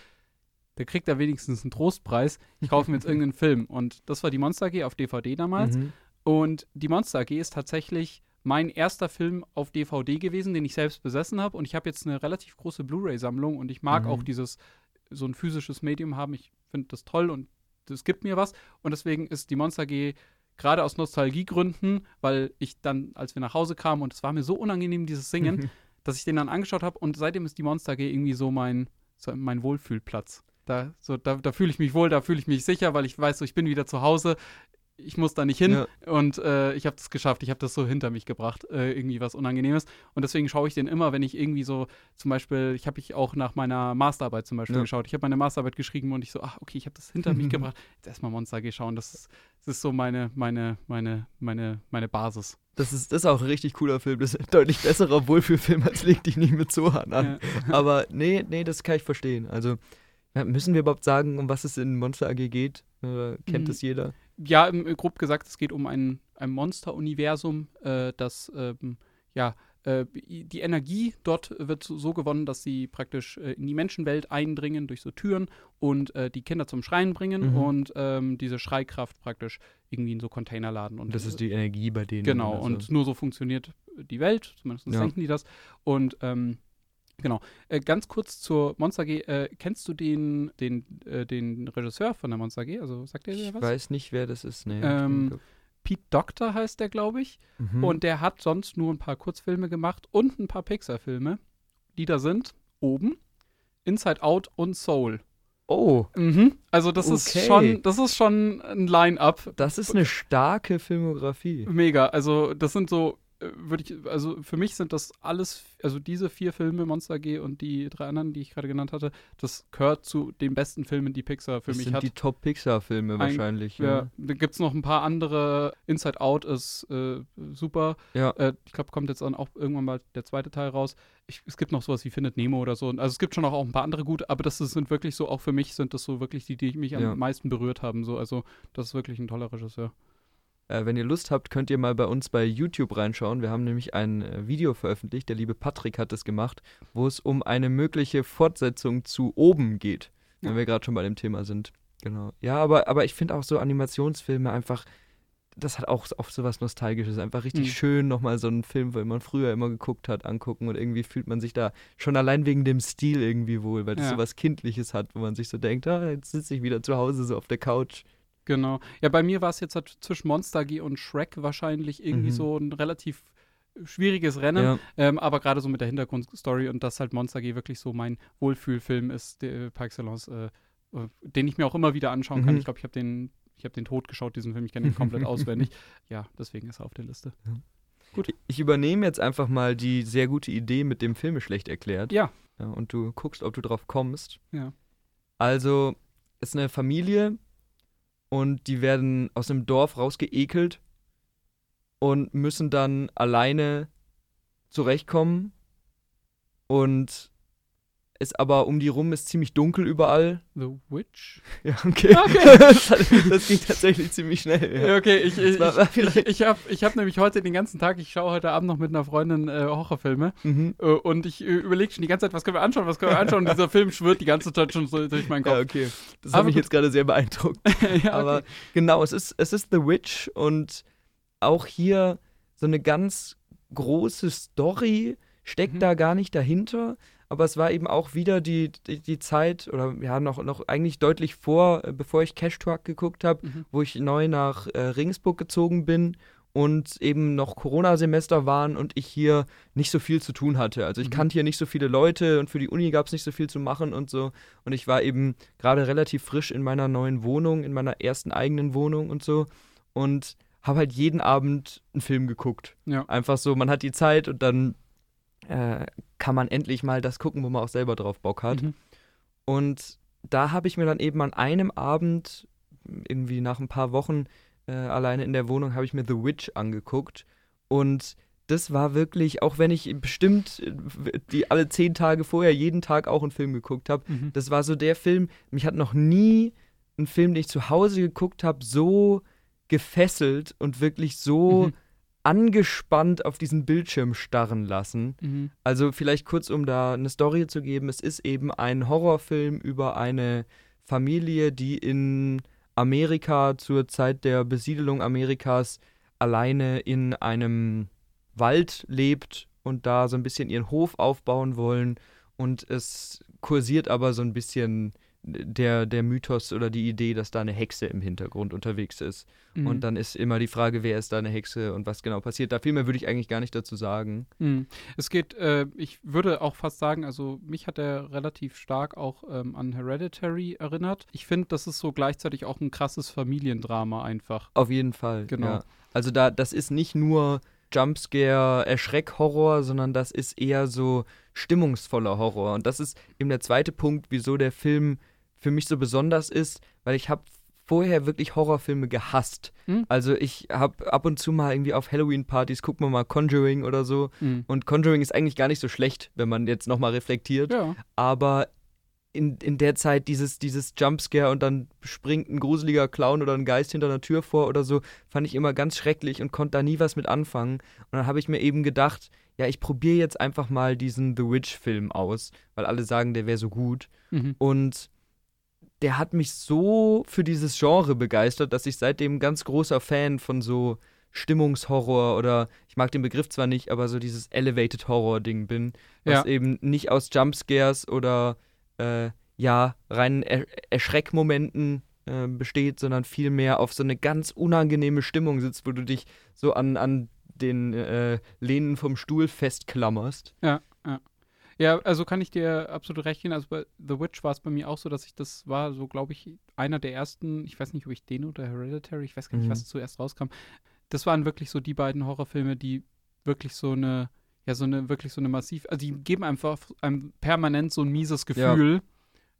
Der kriegt da wenigstens einen Trostpreis. Ich kaufe mir jetzt irgendeinen Film. Und das war die Monster AG auf DVD damals. Mhm. Und die Monster AG ist tatsächlich mein erster Film auf DVD gewesen, den ich selbst besessen habe. Und ich habe jetzt eine relativ große Blu-ray-Sammlung und ich mag Mhm. auch dieses, so ein physisches Medium haben. Ich finde das toll und das gibt mir was. Und deswegen ist die Monster AG gerade aus Nostalgiegründen, weil ich dann, als wir nach Hause kamen und es war mir so unangenehm, dieses Singen, dass ich den dann angeschaut habe und seitdem ist die Monster AG irgendwie so mein, so mein Wohlfühlplatz. Da, so, da, da fühle ich mich wohl, da fühle ich mich sicher, weil ich weiß, so, ich bin wieder zu Hause. Ich muss da nicht hin Ja. und äh, ich habe das geschafft. Ich habe das so hinter mich gebracht, äh, irgendwie was Unangenehmes. Und deswegen schaue ich den immer, wenn ich irgendwie so, zum Beispiel, ich habe ich auch nach meiner Masterarbeit zum Beispiel Ja. geschaut. Ich habe meine Masterarbeit geschrieben und ich so, ach, okay, ich habe das hinter mich gebracht. Jetzt erstmal Monster AG schauen. Das ist, das ist so meine, meine, meine, meine, meine Basis. Das ist, das ist auch ein richtig cooler Film. Das ist ein deutlich besserer Wohlfühlfilm als Leg dich nicht mit Zohan an. Ja. Aber nee, nee, das kann ich verstehen. Also müssen wir überhaupt sagen, um was es in Monster AG geht? Oder kennt Mhm. es jeder? Ja, im, im grob gesagt, es geht um ein, ein Monster-Universum, äh, das, ähm, ja, äh, die Energie dort wird so- so gewonnen, dass sie praktisch äh, in die Menschenwelt eindringen durch so Türen und äh, die Kinder zum Schreien bringen Mhm. und ähm, diese Schreikraft praktisch irgendwie in so Container laden. Und das ist die Energie bei denen. Genau, also. und nur so funktioniert die Welt, zumindest Ja. denken die das. Und ähm, genau, äh, ganz kurz zur Monster G. Äh, kennst du den, den, äh, den Regisseur von der Monster G? Also sagt der dir Ich was? weiß nicht, wer das ist. Nee. Ähm, Pete Doctor heißt der, glaube ich. Mhm. Und der hat sonst nur ein paar Kurzfilme gemacht und ein paar Pixar-Filme, die da sind. Oben. Inside Out und Soul. oh, Mhm. Also das ist Okay. schon, das ist schon ein Line-up. das ist eine starke Filmografie. Mega. Also das sind so, würde ich, also für mich sind das alles, also diese vier Filme, Monster G und die drei anderen, die ich gerade genannt hatte, das gehört zu den besten Filmen, die Pixar für das mich sind hat. die Top-Pixar-Filme wahrscheinlich. Ja, Ja. da gibt es noch ein paar andere. Inside Out ist äh, super. Ja. Äh, ich glaube, kommt jetzt dann auch irgendwann mal der zweite Teil raus. Ich, es gibt noch sowas wie Findet Nemo oder so. Also es gibt schon auch ein paar andere gute, aber das sind wirklich so, auch für mich sind das so wirklich die, die mich Ja. am meisten berührt haben. So. Also das ist wirklich ein toller Regisseur. Äh, wenn ihr Lust habt, könnt ihr mal bei uns bei YouTube reinschauen. Wir haben nämlich ein äh, Video veröffentlicht, der liebe Patrick hat es gemacht, wo es um eine mögliche Fortsetzung zu oben geht, wenn Ja. wir gerade schon bei dem Thema sind. Genau. Ja, aber, aber ich finde auch so Animationsfilme einfach, das hat auch oft so was Nostalgisches. Einfach richtig Mhm. schön, nochmal so einen Film, den man früher immer geguckt hat, angucken und irgendwie fühlt man sich da schon allein wegen dem Stil irgendwie wohl, weil das Ja. so was Kindliches hat, wo man sich so denkt, ah, jetzt sitze ich wieder zu Hause so auf der Couch. Genau. Ja, bei mir war es jetzt halt zwischen Monster G und Shrek wahrscheinlich irgendwie Mhm. so ein relativ schwieriges Rennen, Ja. ähm, aber gerade so mit der Hintergrundstory und dass halt Monster G wirklich so mein Wohlfühlfilm ist, der, äh, par excellence, äh, äh, den ich mir auch immer wieder anschauen kann. Mhm. Ich glaube, ich habe den, ich habe den Tod geschaut, diesen Film, ich kenne ihn komplett auswendig. Ja, deswegen ist er auf der Liste. Ich übernehme jetzt einfach mal die sehr gute Idee mit dem Filme schlecht erklärt. Ja. Ja, und du guckst, ob du drauf kommst. Ja. Also, ist eine Familie und die werden aus einem Dorf rausgeekelt und müssen dann alleine zurechtkommen. Und es aber um die rum ist ziemlich dunkel überall. The Witch? Ja, okay. Okay. das, hat- das ging tatsächlich ziemlich schnell. Ja, Ja. okay, ich, ich, ich, ich, habe ich hab nämlich heute den ganzen Tag, ich schaue heute Abend noch mit einer Freundin äh, Horrorfilme Mhm. äh, und ich äh, überlege schon die ganze Zeit, was können wir anschauen, was können wir anschauen und dieser Film schwirrt die ganze Zeit schon so durch meinen Ja, Kopf. okay. Das hat mich jetzt gerade sehr beeindruckt. ja, Aber okay. genau, es ist, es ist The Witch und auch hier so eine ganz große Story steckt Mhm. da gar nicht dahinter. Aber es war eben auch wieder die, die, die Zeit, oder ja, noch, noch eigentlich deutlich vor, äh, bevor ich Cash Truck geguckt habe, Mhm. wo ich neu nach äh, Regensburg gezogen bin und eben noch Corona-Semester waren und ich hier nicht so viel zu tun hatte. Also ich Mhm. kannte hier nicht so viele Leute und für die Uni gab es nicht so viel zu machen und so. Und ich war eben gerade relativ frisch in meiner neuen Wohnung, in meiner ersten eigenen Wohnung und so. Und habe halt jeden Abend einen Film geguckt. Ja. Einfach so, man hat die Zeit und dann äh, kann man endlich mal das gucken, wo man auch selber drauf Bock hat. Mhm. Und da habe ich mir dann eben an einem Abend, irgendwie nach ein paar Wochen äh, alleine in der Wohnung, habe ich mir The Witch angeguckt. Und das war wirklich, auch wenn ich bestimmt äh, die alle zehn Tage vorher jeden Tag auch einen Film geguckt habe, Mhm. das war so der Film, mich hat noch nie ein Film, den ich zu Hause geguckt habe, so gefesselt und wirklich so Mhm. Angespannt auf diesen Bildschirm starren lassen. Mhm. Also vielleicht kurz, um da eine Story zu geben. Es ist eben ein Horrorfilm über eine Familie, die in Amerika zur Zeit der Besiedelung Amerikas alleine in einem Wald lebt und da so ein bisschen ihren Hof aufbauen wollen. Und es kursiert aber so ein bisschen der, der Mythos oder die Idee, dass da eine Hexe im Hintergrund unterwegs ist. Mhm. Und dann ist immer die Frage, wer ist da eine Hexe und was genau passiert. Da viel mehr würde ich eigentlich gar nicht dazu sagen. Mhm. Es geht, äh, ich würde auch fast sagen, also mich hat er relativ stark auch ähm, an Hereditary erinnert. Ich finde, das ist so gleichzeitig auch ein krasses Familiendrama einfach. Auf jeden Fall. Genau. Ja. Also da, das ist nicht nur Jumpscare, Erschreck-Horror, sondern das ist eher so stimmungsvoller Horror. Und das ist eben der zweite Punkt, wieso der Film für mich so besonders ist, weil ich habe vorher wirklich Horrorfilme gehasst. Hm? Also ich habe ab und zu mal irgendwie auf Halloween-Partys, gucken wir mal Conjuring oder so. Mhm. Und Conjuring ist eigentlich gar nicht so schlecht, wenn man jetzt nochmal reflektiert. Ja. aber in, in der Zeit dieses, dieses Jumpscare und dann springt ein gruseliger Clown oder ein Geist hinter einer Tür vor oder so, fand ich immer ganz schrecklich und konnte da nie was mit anfangen. Und dann habe ich mir eben gedacht, ja, ich probiere jetzt einfach mal diesen The Witch-Film aus, weil alle sagen, der wäre so gut. Mhm. Und der hat mich so für dieses Genre begeistert, dass ich seitdem ganz großer Fan von so Stimmungshorror oder ich mag den Begriff zwar nicht, aber so dieses Elevated Horror Ding bin, was Ja. eben nicht aus Jumpscares oder äh, ja reinen er Erschreckmomenten äh, besteht, sondern vielmehr auf so eine ganz unangenehme Stimmung sitzt, wo du dich so an, an den äh, Lehnen vom Stuhl festklammerst. Ja, ja. Ja, also kann ich dir absolut recht geben. Also bei The Witch war es bei mir auch so, dass ich das war so, glaube ich, einer der ersten, ich weiß nicht, ob ich den oder Hereditary, ich weiß gar nicht, Mhm. was zuerst rauskam. Das waren wirklich so die beiden Horrorfilme, die wirklich so eine, ja, so eine, wirklich so eine massiv, also die geben einfach einem permanent so ein mieses Gefühl.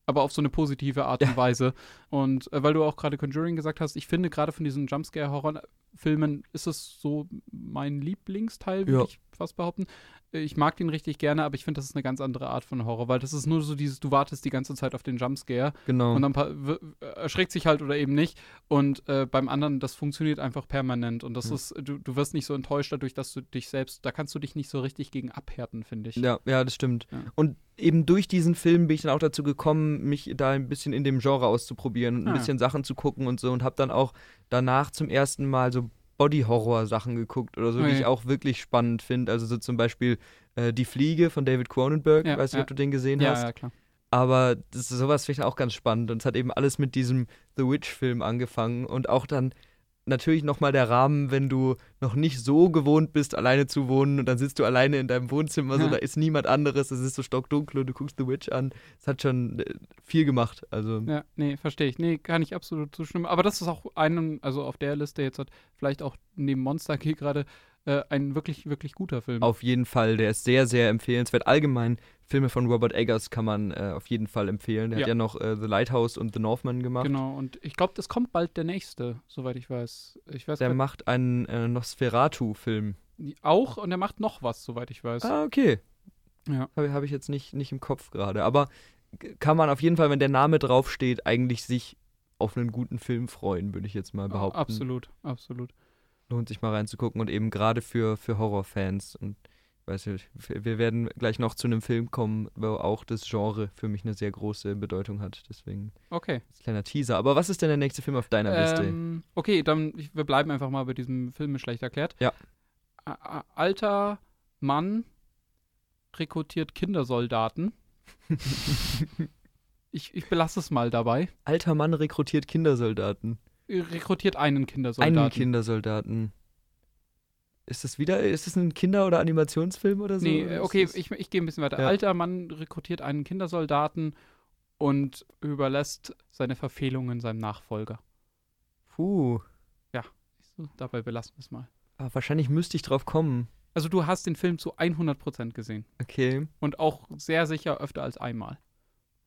Aber auf so eine positive Art und Weise. Und äh, weil du auch gerade Conjuring gesagt hast, ich finde gerade von diesen Jumpscare-Horrorfilmen ist es so mein Lieblingsteil, würde Ja. ich fast behaupten. Äh, Ich mag den richtig gerne, aber ich finde, das ist eine ganz andere Art von Horror, weil das ist nur so dieses, du wartest die ganze Zeit auf den Jumpscare Genau. und dann w- erschreckt sich halt oder eben nicht. Und äh, beim anderen, das funktioniert einfach permanent und das Ja. ist, du, du wirst nicht so enttäuscht dadurch, dass du dich selbst, da kannst du dich nicht so richtig gegen abhärten, finde ich. Ja, ja, das stimmt. Ja. Und eben durch diesen Film bin ich dann auch dazu gekommen, mich da ein bisschen in dem Genre auszuprobieren und ein Ah. bisschen Sachen zu gucken und so und habe dann auch danach zum ersten Mal so Body-Horror-Sachen geguckt oder so, die Okay. ich auch wirklich spannend finde. Also so zum Beispiel äh, Die Fliege von David Cronenberg, Ja, weiß nicht, ja. ob du den gesehen Ja, hast. ja, klar. Aber das, sowas finde ich auch ganz spannend. Und es hat eben alles mit diesem The Witch-Film angefangen und auch dann natürlich nochmal der Rahmen, wenn du noch nicht so gewohnt bist, alleine zu wohnen und dann sitzt du alleine in deinem Wohnzimmer, so Ja. da ist niemand anderes, es ist so stockdunkel und du guckst The Witch an. Es hat schon äh, viel gemacht. Also Ja, nee, verstehe ich. Nee, kann ich absolut zustimmen. Aber das ist auch einen, also auf der Liste jetzt hat vielleicht auch neben Monster Key gerade äh, ein wirklich, wirklich guter Film. auf jeden Fall, der ist sehr, sehr empfehlenswert. Allgemein, Filme von Robert Eggers kann man äh, auf jeden Fall empfehlen. Der Ja. hat ja noch äh, The Lighthouse und The Northman gemacht. Genau, und ich glaube, es kommt bald der nächste, soweit ich weiß. Ich weiß Der macht einen äh, Nosferatu-Film. auch und er macht noch was, soweit ich weiß. Ah, okay. Ja. Habe hab ich jetzt nicht, nicht im Kopf gerade. Aber kann man auf jeden Fall, wenn der Name draufsteht, eigentlich sich auf einen guten Film freuen, würde ich jetzt mal behaupten. Absolut, absolut. Lohnt sich mal reinzugucken und eben gerade für, für Horrorfans. Und ich weiß nicht, wir werden gleich noch zu einem Film kommen, wo auch das Genre für mich eine sehr große Bedeutung hat. Deswegen Okay. kleiner Teaser. Aber was ist denn der nächste Film auf deiner Liste? Ähm, okay, dann ich, wir bleiben einfach mal bei diesem Film schlecht erklärt. Ja. Alter Mann rekrutiert Kindersoldaten. ich, ich belasse es mal dabei. Alter Mann rekrutiert Kindersoldaten. Rekrutiert einen Kindersoldaten. Einen Kindersoldaten. Ist das wieder, ist das ein Kinder- oder Animationsfilm oder so? Nee, okay, ich, ich gehe ein bisschen weiter. Ja. Alter Mann rekrutiert einen Kindersoldaten und überlässt seine Verfehlungen seinem Nachfolger. Puh. So, dabei belassen wir es mal. Ah, wahrscheinlich müsste ich drauf kommen. Also du hast den Film zu 100% gesehen. Okay. Und auch sehr sicher öfter als einmal.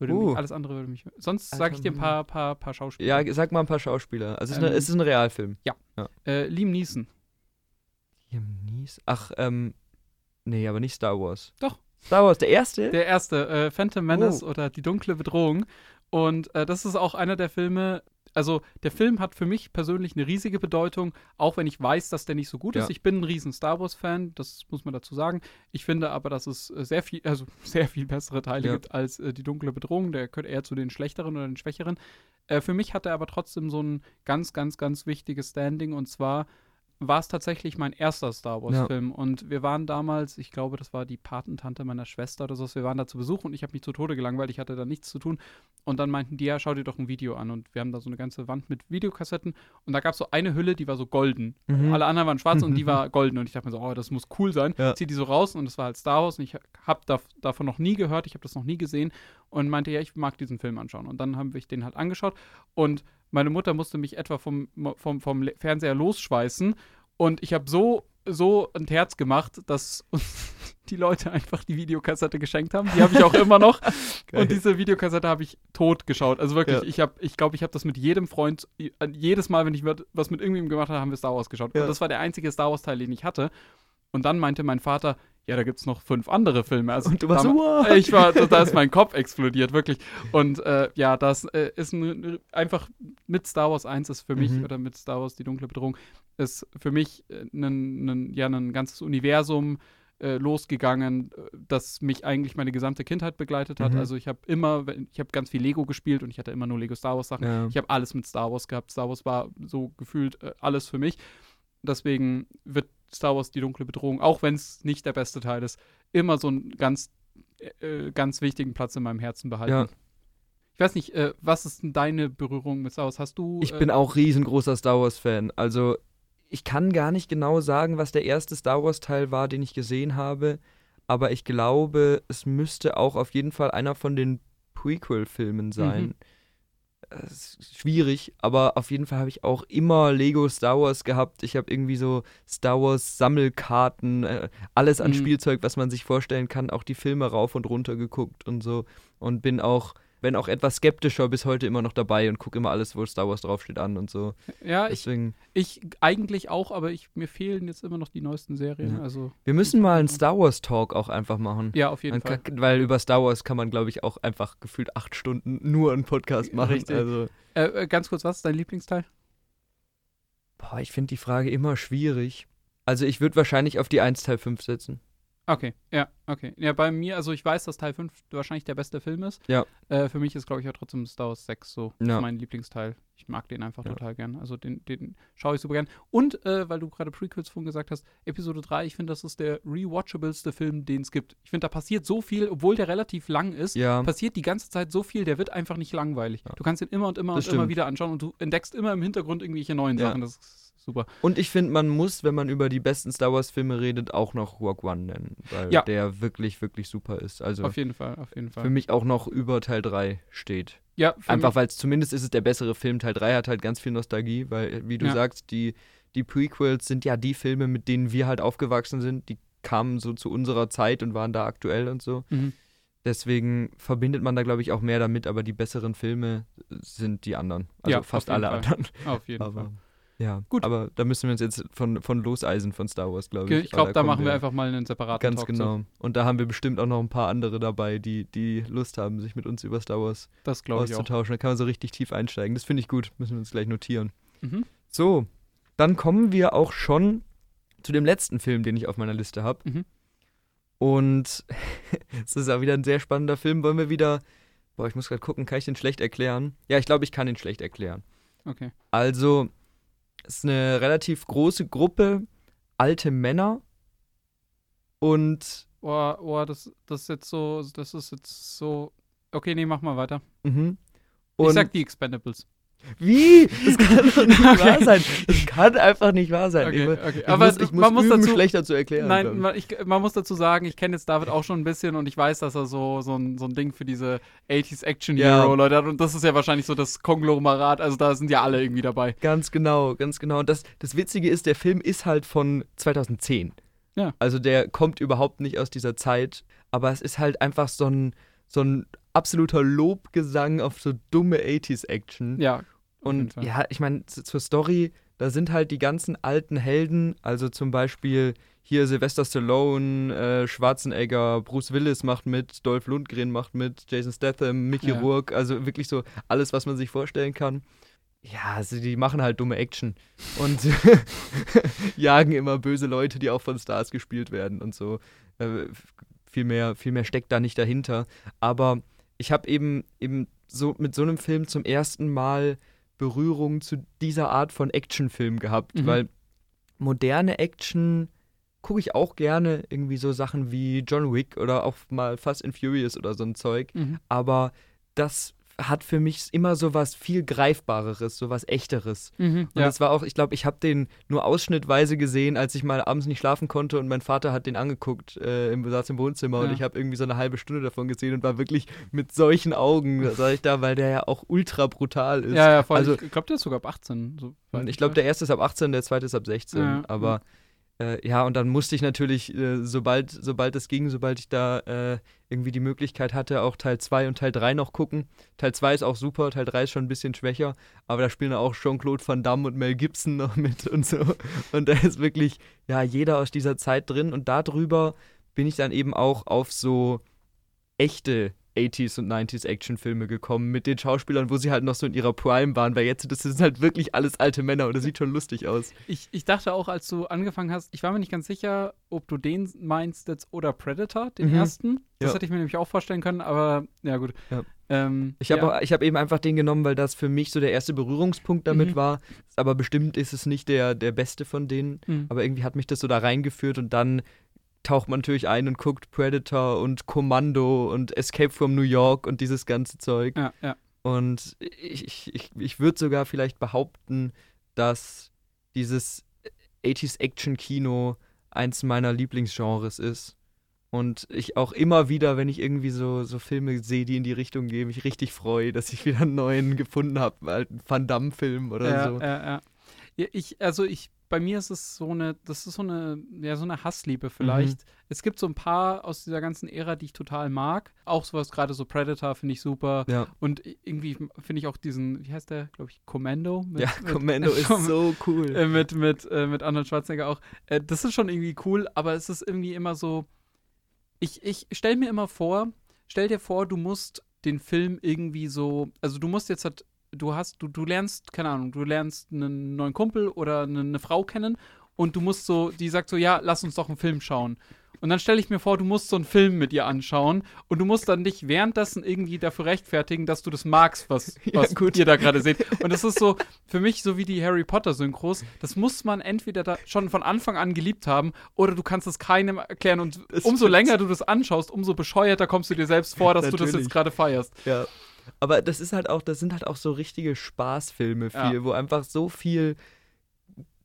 Würde Uh. mich, alles andere würde mich. Sonst Alter sage ich dir ein paar, paar, paar Schauspieler. Ja, sag mal ein paar Schauspieler. Also es ist, eine, Ähm, es ist ein Realfilm. Äh, Liam Neeson. Liam Neeson? Ach, ähm. Nee, aber nicht Star Wars. Doch. Star Wars, der erste? Der erste, äh, Phantom Menace Oh. oder Die dunkle Bedrohung. Und äh, das ist auch einer der Filme. Also, der Film hat für mich persönlich eine riesige Bedeutung, auch wenn ich weiß, dass der nicht so gut Ja. ist. Ich bin ein riesen Star Wars-Fan, das muss man dazu sagen. Ich finde aber, dass es äh, sehr viel, also sehr viel bessere Teile Ja. gibt als äh, Die dunkle Bedrohung. Der gehört eher zu den schlechteren oder den schwächeren. Äh, für mich hat er aber trotzdem so ein ganz, ganz, ganz wichtiges Standing und zwar war es tatsächlich mein erster Star Wars-Film. Und wir waren damals, ich glaube, das war die Patentante meiner Schwester oder so, wir waren da zu Besuch und ich habe mich zu Tode gelangweilt, ich hatte da nichts zu tun. Und dann meinten die, ja, schau dir doch ein Video an. Und wir haben da so eine ganze Wand mit Videokassetten und da gab es so eine Hülle, die war so golden. Mhm. Alle anderen waren schwarz und die war golden. Und ich dachte mir so, oh, das muss cool sein. Ja. Zieh die so raus und das war halt Star Wars und ich habe da, davon noch nie gehört, ich habe das noch nie gesehen und meinte, ja, ich mag diesen Film anschauen. Und dann haben wir den halt angeschaut und meine Mutter musste mich etwa vom, vom, vom Fernseher losschweißen und ich habe so, so ein Herz gemacht, dass die Leute einfach die Videokassette geschenkt haben. Die habe ich auch immer noch. Und diese Videokassette habe ich tot geschaut. Also wirklich, Ja. ich habe, ich glaube, ich habe das mit jedem Freund, jedes Mal, wenn ich was mit irgendjemandem gemacht habe, haben wir Star Wars geschaut. Ja. Und das war der einzige Star Wars-Teil, den ich hatte. Und dann meinte mein Vater, ja, da gibt es noch fünf andere Filme. Also Und du warst dam- so, wow. ich war, da ist mein Kopf explodiert, wirklich. Und äh, ja, das äh, ist ein, einfach mit Star Wars 1 ist für mich, Mhm. oder mit Star Wars Die dunkle Bedrohung, ist für mich äh, ein, ja, ein ganzes Universum äh, losgegangen, äh, das mich eigentlich meine gesamte Kindheit begleitet hat. Mhm. Also ich habe immer, ich habe ganz viel Lego gespielt und ich hatte immer nur Lego Star Wars Sachen. Ja. Ich habe alles mit Star Wars gehabt. Star Wars war so gefühlt äh, alles für mich. Deswegen wird Star Wars die dunkle Bedrohung, auch wenn es nicht der beste Teil ist, immer so einen ganz, äh, ganz wichtigen Platz in meinem Herzen behalten. Ja. Ich weiß nicht, äh, was ist denn deine Berührung mit Star Wars? Hast du. Ich äh, bin auch riesengroßer Star Wars-Fan. Also, ich kann gar nicht genau sagen, was der erste Star Wars-Teil war, den ich gesehen habe. Aber ich glaube, es müsste auch auf jeden Fall einer von den Prequel-Filmen sein. Mhm. Schwierig, aber auf jeden Fall habe ich auch immer Lego Star Wars gehabt. Ich habe irgendwie so Star Wars Sammelkarten, äh, alles an Mhm. Spielzeug, was man sich vorstellen kann, auch die Filme rauf und runter geguckt und so. Und bin auch, wenn auch etwas skeptischer, bis heute immer noch dabei und gucke immer alles, wo Star Wars draufsteht, an und so. Ja, ich, Deswegen, ich eigentlich auch, aber ich, mir fehlen jetzt immer noch die neuesten Serien. Ja. Also, wir müssen mal einen Star Wars Talk auch einfach machen. ja, auf jeden Man Fall. kann, weil über Star Wars kann man, glaube ich, auch einfach gefühlt acht Stunden nur einen Podcast machen. Richtig. Also, Äh, äh, ganz kurz, was ist dein Lieblingsteil? boah, ich finde die Frage immer schwierig. Also ich würde wahrscheinlich auf die 1 Teil 5 setzen. Okay, ja, okay. Ja, bei mir, also ich weiß, dass Teil 5 wahrscheinlich der beste Film ist. Ja. Äh, für mich ist, glaube ich, auch trotzdem Star Wars 6 so Ja. mein Lieblingsteil. Ich mag den einfach Ja. total gern. Also den, den schaue ich super gern. Und, äh, weil du gerade Prequels vorhin gesagt hast, Episode 3, ich finde, das ist der rewatchableste Film, den es gibt. Ich finde, da passiert so viel, obwohl der relativ lang ist. Ja. Passiert die ganze Zeit so viel, der wird einfach nicht langweilig. Du kannst ihn immer und immer Das und immer stimmt. wieder anschauen und du entdeckst immer im Hintergrund irgendwelche neuen. Sachen. Das ist super. Und ich finde, man muss, wenn man über die besten Star Wars-Filme redet, auch noch Rogue One nennen, weil Ja. der wirklich, wirklich super ist. Also Auf jeden Fall, auf jeden Fall. für mich auch noch über Teil 3 steht. ja, Einfach weil es zumindest ist es der bessere Film. Teil 3 hat halt ganz viel Nostalgie, weil, wie du Ja. sagst, die, die Prequels sind ja die Filme, mit denen wir halt aufgewachsen sind. Die kamen so zu unserer Zeit und waren da aktuell und so. mhm. Deswegen verbindet man da, glaube ich, auch mehr damit, aber die besseren Filme sind die anderen. Also Ja, fast alle Fall. anderen. auf jeden Aber Fall. Ja, Gut. Aber da müssen wir uns jetzt von, von loseisen von Star Wars, glaube ich. Ich glaube, da kommen machen wir einfach mal einen separaten Ganz Talk genau. zu. Und da haben wir bestimmt auch noch ein paar andere dabei, die, die Lust haben, sich mit uns über Star Wars Das glaube ich auch. auszutauschen. Da kann man so richtig tief einsteigen. Das finde ich gut. Müssen wir uns gleich notieren. Mhm. So, dann kommen wir auch schon zu dem letzten Film, den ich auf meiner Liste habe. Mhm. Und es ist auch wieder ein sehr spannender Film. Wollen wir wieder. Boah, ich muss gerade gucken, kann ich den schlecht erklären? Ja, ich glaube, ich kann ihn schlecht erklären. Okay. Also, ist eine relativ große Gruppe alte Männer und Oh, oh das, das ist jetzt so, das ist jetzt so. Okay, nee, mach mal weiter. mhm. ich sag die Expendables. Wie? Das kann doch nicht Okay. wahr sein. Das kann einfach nicht wahr sein. Okay, okay. ich Aber muss, ich muss man muss dazu- schlechter zu erklären. Nein, man, ich, man muss dazu sagen, ich kenne jetzt David auch schon ein bisschen und ich weiß, dass er so, so, ein, so ein Ding für diese 80s Action. Hero Leute hat und das ist ja wahrscheinlich so das Konglomerat, also da sind ja alle irgendwie dabei. Ganz genau, ganz genau. Und das, das Witzige ist, der Film ist halt von 2010. Ja. Also der kommt überhaupt nicht aus dieser Zeit, aber es ist halt einfach so ein, so ein absoluter Lobgesang auf so dumme 80s-Action. Ja. Und ja, ich meine, zur Story, da sind halt die ganzen alten Helden, also zum Beispiel hier Sylvester Stallone, äh, Schwarzenegger, Bruce Willis macht mit, Dolph Lundgren macht mit, Jason Statham, Mickey Ja. Rourke, also wirklich so alles, was man sich vorstellen kann. Ja, also die machen halt dumme Action und jagen immer böse Leute, die auch von Stars gespielt werden und so. Äh, viel, mehr, viel mehr steckt da nicht dahinter. Aber ich habe eben, eben so mit so einem Film zum ersten Mal Berührung zu dieser Art von Actionfilm gehabt, Mhm. weil moderne Action gucke ich auch gerne, irgendwie so Sachen wie John Wick oder auch mal Fast and Furious oder so ein Zeug, Mhm. aber das hat für mich immer so was viel greifbareres, so was echteres. Mhm. Und Ja. das war auch, ich glaube, ich habe den nur ausschnittweise gesehen, als ich mal abends nicht schlafen konnte und mein Vater hat den angeguckt, äh, im, saß im Wohnzimmer und Ja. ich habe irgendwie so eine halbe Stunde davon gesehen und war wirklich mit solchen Augen, da sag ich da, weil der ja auch ultra brutal ist. ja, ja, voll. Also- ich glaube, der ist sogar ab 18. So Und ich glaube, der erste ist ab 18, der zweite ist ab 16. Ja, aber äh, ja, und dann musste ich natürlich, äh, sobald, sobald es ging, sobald ich da äh, irgendwie die Möglichkeit hatte, auch Teil 2 und Teil 3 noch gucken. Teil 2 ist auch super, Teil 3 ist schon ein bisschen schwächer, aber da spielen auch Jean-Claude Van Damme und Mel Gibson noch mit und so. Und da ist wirklich, ja, jeder aus dieser Zeit drin. Und darüber bin ich dann eben auch auf so echte 80s und 90s Actionfilme gekommen mit den Schauspielern, wo sie halt noch so in ihrer Prime waren, weil jetzt das sind halt wirklich alles alte Männer und das sieht schon lustig aus. Ich, ich dachte auch, als du angefangen hast, ich war mir nicht ganz sicher, ob du den meinst jetzt oder Predator, den Mhm. ersten. Das Ja. hätte ich mir nämlich auch vorstellen können, aber ja, gut. Ja. Ähm, Ich habe ja. ich hab eben einfach den genommen, weil das für mich so der erste Berührungspunkt damit Mhm. war. Aber bestimmt ist es nicht der, der beste von denen. Mhm. Aber irgendwie hat mich das so da reingeführt und dann taucht man natürlich ein und guckt Predator und Kommando und Escape from New York und dieses ganze Zeug. Ja, ja. Und ich, ich, ich, würde sogar vielleicht behaupten, dass dieses 80s Action-Kino eins meiner Lieblingsgenres ist. Und ich auch immer wieder, wenn ich irgendwie so, so Filme sehe, die in die Richtung gehen, mich richtig freue, dass ich wieder einen neuen gefunden habe, einen Van Damme-Film oder ja, so. ja, ja. ja. Ich, also ich, bei mir ist es so eine, das ist so eine, ja, so eine Hassliebe vielleicht. Mhm. Es gibt so ein paar aus dieser ganzen Ära, die ich total mag. Auch sowas, gerade so Predator finde ich super. Ja, Und irgendwie finde ich auch diesen, wie heißt der, glaube ich, Commando? Mit, ja mit- Commando ist so cool. äh, mit, mit, äh, mit Arnold Schwarzenegger auch. Äh, das ist schon irgendwie cool, aber es ist irgendwie immer so. Ich, ich stell mir immer vor, stell dir vor, du musst den Film irgendwie so, also du musst jetzt halt, du hast, du, du lernst, keine Ahnung, du lernst einen neuen Kumpel oder eine, eine Frau kennen und du musst so, die sagt so, ja, lass uns doch einen Film schauen. Und dann stelle ich mir vor, du musst so einen Film mit ihr anschauen und du musst dann dich währenddessen irgendwie dafür rechtfertigen, dass du das magst, was, Ja, was gut. ihr da gerade seht. Und das ist so, für mich so wie die Harry Potter Synchros, das muss man entweder da schon von Anfang an geliebt haben oder du kannst es keinem erklären und Das umso länger du das anschaust, umso bescheuerter kommst du dir selbst vor, dass du das Natürlich. jetzt gerade feierst. Ja. Aber das ist halt auch, das sind halt auch so richtige Spaßfilme viel, Ja. wo einfach so viel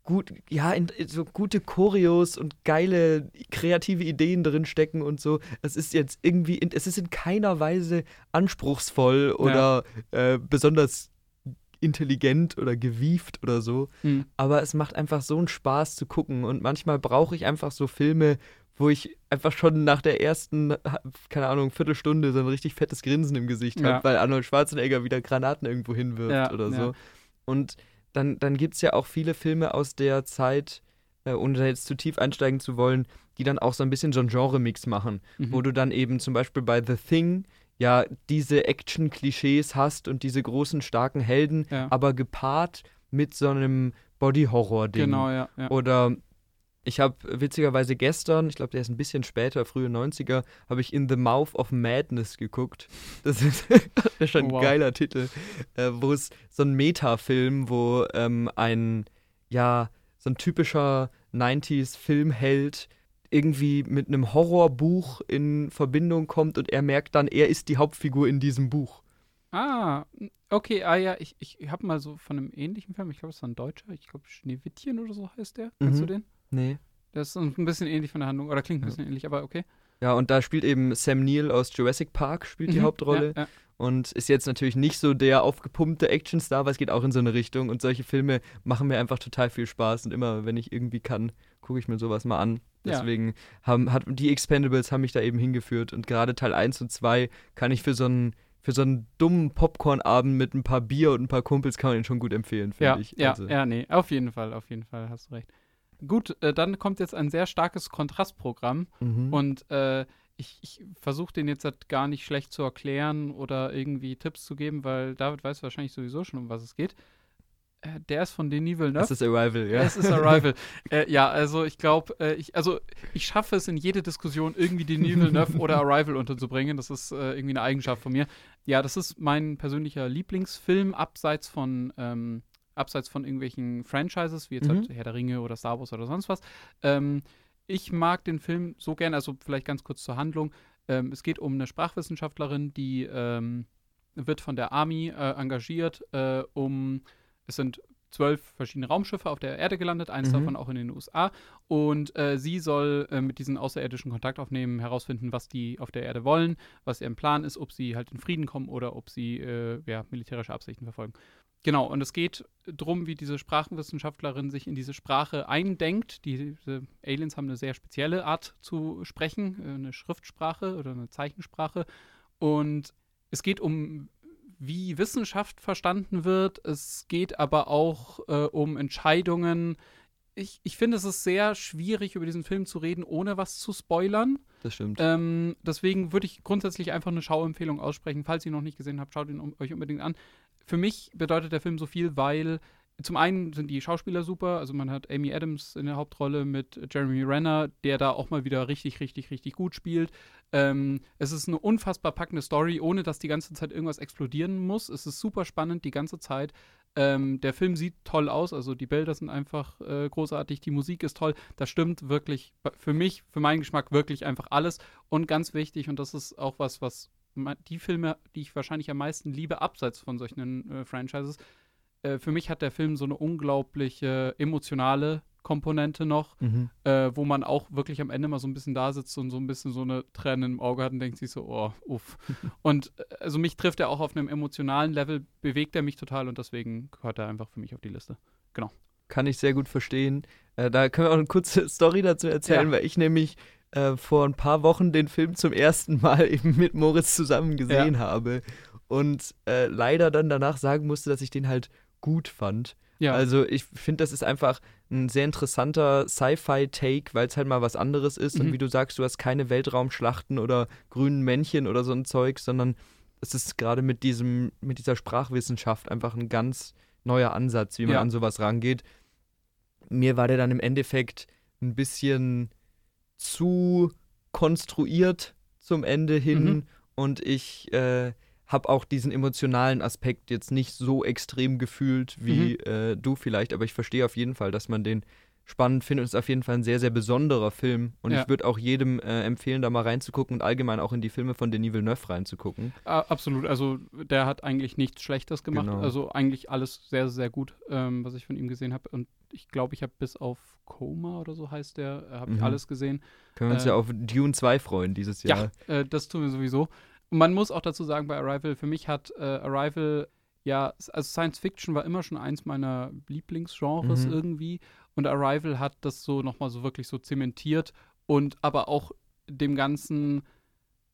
gut, ja, in, so gute Choreos und geile kreative Ideen drin stecken und so. Es ist jetzt irgendwie, in, es ist in keiner Weise anspruchsvoll oder ja. äh, besonders intelligent oder gewieft oder so. Mhm. Aber es macht einfach so einen Spaß zu gucken. Und manchmal brauche ich einfach so Filme, wo ich einfach schon nach der ersten, keine Ahnung, Viertelstunde so ein richtig fettes Grinsen im Gesicht ja. habe, weil Arnold Schwarzenegger wieder Granaten irgendwo hinwirft ja, oder so. Ja. Und dann, dann gibt es ja auch viele Filme aus der Zeit, äh, ohne da jetzt zu tief einsteigen zu wollen, die dann auch so ein bisschen so einen Genre-Mix machen, mhm. wo du dann eben zum Beispiel bei The Thing ja diese Action-Klischees hast und diese großen, starken Helden, aber gepaart mit so einem Body-Horror-Ding. Genau, ja, ja. Oder ich habe witzigerweise gestern, ich glaube, der ist ein bisschen später, frühe 90er, habe ich In the Mouth of Madness geguckt. Das ist, das ist schon wow. ein geiler Titel, äh, wo es so ein Metafilm, wo ähm, ein, ja, so ein typischer 90s-Filmheld irgendwie mit einem Horrorbuch in Verbindung kommt und er merkt dann, er ist die Hauptfigur in diesem Buch. Ah, okay, ah ja, ich, ich habe mal so von einem ähnlichen Film, ich glaube, es war ein Deutscher, ich glaube Schneewittchen oder so heißt der. Kennst mhm. du den? Nee. Das ist ein bisschen ähnlich von der Handlung, oder klingt ein bisschen ja. ähnlich, aber okay. Ja, und da spielt eben Sam Neill aus Jurassic Park, spielt mhm, die Hauptrolle. Ja, ja. Und ist jetzt natürlich nicht so der aufgepumpte Actionstar, aber es geht auch in so eine Richtung. Und solche Filme machen mir einfach total viel Spaß. Und immer, wenn ich irgendwie kann, gucke ich mir sowas mal an. Deswegen haben, hat, die Expendables haben mich da eben hingeführt. Und gerade Teil 1 und 2 kann ich für so einen für so einen dummen Popcorn-Abend mit ein paar Bier und ein paar Kumpels kann man ihn schon gut empfehlen, finde ja, ich. Ja, also. ja, nee, auf jeden Fall, auf jeden Fall, hast du recht. Gut, äh, dann kommt jetzt ein sehr starkes Kontrastprogramm mhm. und äh, ich, ich versuche den jetzt halt gar nicht schlecht zu erklären oder irgendwie Tipps zu geben, weil David weiß wahrscheinlich sowieso schon, um was es geht. Äh, der ist von Denis Villeneuve. Es ist Arrival, ja. Es ist Arrival. äh, ja, also ich glaube, äh, ich, also ich schaffe es in jede Diskussion irgendwie Denis Villeneuve oder Arrival unterzubringen. Das ist äh, irgendwie eine Eigenschaft von mir. Ja, das ist mein persönlicher Lieblingsfilm, abseits von ähm, abseits von irgendwelchen Franchises, wie jetzt mhm. halt Herr der Ringe oder Star Wars oder sonst was. Ähm, ich mag den Film so gerne, also vielleicht ganz kurz zur Handlung. Ähm, es geht um eine Sprachwissenschaftlerin, die ähm, wird von der Army äh, engagiert, äh, um, es sind zwölf verschiedene Raumschiffe auf der Erde gelandet, eins mhm. davon auch in den USA. Und äh, sie soll äh, mit diesen Außerirdischen Kontakt aufnehmen, herausfinden, was die auf der Erde wollen, was ihr Plan ist, ob sie halt in Frieden kommen oder ob sie äh, ja, militärische Absichten verfolgen. Genau, und es geht darum, wie diese Sprachenwissenschaftlerin sich in diese Sprache eindenkt. Diese Aliens haben eine sehr spezielle Art zu sprechen, äh, eine Schriftsprache oder eine Zeichensprache. Und es geht um, wie Wissenschaft verstanden wird. Es geht aber auch äh, um Entscheidungen. Ich, ich finde, es ist sehr schwierig, über diesen Film zu reden, ohne was zu spoilern. Das stimmt. Ähm, deswegen würde ich grundsätzlich einfach eine Schauempfehlung aussprechen. Falls ihr ihn noch nicht gesehen habt, schaut ihn um, euch unbedingt an für mich bedeutet der Film so viel, weil zum einen sind die Schauspieler super, also man hat Amy Adams in der Hauptrolle mit Jeremy Renner, der da auch mal wieder richtig, richtig, richtig gut spielt. Ähm, es ist eine unfassbar packende Story, ohne dass die ganze Zeit irgendwas explodieren muss. Es ist super spannend die ganze Zeit. Ähm, der Film sieht toll aus, also die Bilder sind einfach äh, großartig, die Musik ist toll. Das stimmt wirklich für mich, für meinen Geschmack wirklich einfach alles. Und ganz wichtig, und das ist auch was, was die Filme, die ich wahrscheinlich am meisten liebe, abseits von solchen äh, Franchises. Äh, für mich hat der Film so eine unglaubliche emotionale Komponente noch, mhm. äh, wo man auch wirklich am Ende mal so ein bisschen da sitzt und so ein bisschen so eine Träne im Auge hat und denkt sich so, oh, uff. und äh, also mich trifft er auch auf einem emotionalen Level, bewegt er mich total und deswegen gehört er einfach für mich auf die Liste. Genau. Kann ich sehr gut verstehen. Äh, da können wir auch eine kurze Story dazu erzählen, ja. weil ich nämlich äh, vor ein paar Wochen den Film zum ersten Mal eben mit Moritz zusammen gesehen ja. habe und äh, leider dann danach sagen musste, dass ich den halt gut fand. Ja. Also ich finde, das ist einfach ein sehr interessanter Sci-Fi-Take, weil es halt mal was anderes ist. Mhm. Und wie du sagst, du hast keine Weltraumschlachten oder grünen Männchen oder so ein Zeug, sondern es ist gerade mit diesem, mit dieser Sprachwissenschaft einfach ein ganz neuer Ansatz, wie man ja. an sowas rangeht. Mir war der dann im Endeffekt ein bisschen zu konstruiert zum Ende hin mhm. und ich äh, habe auch diesen emotionalen Aspekt jetzt nicht so extrem gefühlt wie mhm. äh, du vielleicht, aber ich verstehe auf jeden Fall, dass man den spannend finde und es ist auf jeden Fall ein sehr, sehr besonderer Film. Und Ja. ich würde auch jedem äh, empfehlen, da mal reinzugucken und allgemein auch in die Filme von Denis Villeneuve reinzugucken. Ah, absolut. Also der hat eigentlich nichts Schlechtes gemacht. Genau. Also eigentlich alles sehr, sehr gut, ähm, was ich von ihm gesehen habe. Und ich glaube, ich habe bis auf Coma oder so heißt der, äh, habe ich Mhm. alles gesehen. Können wir uns Äh, ja auf Dune 2 freuen dieses Jahr. Ja, äh, das tun wir sowieso. Und man muss auch dazu sagen, bei Arrival, für mich hat äh, Arrival, ja, also Science Fiction war immer schon eins meiner Lieblingsgenres Mhm. irgendwie. Und Arrival hat das so nochmal so wirklich so zementiert und aber auch dem Ganzen,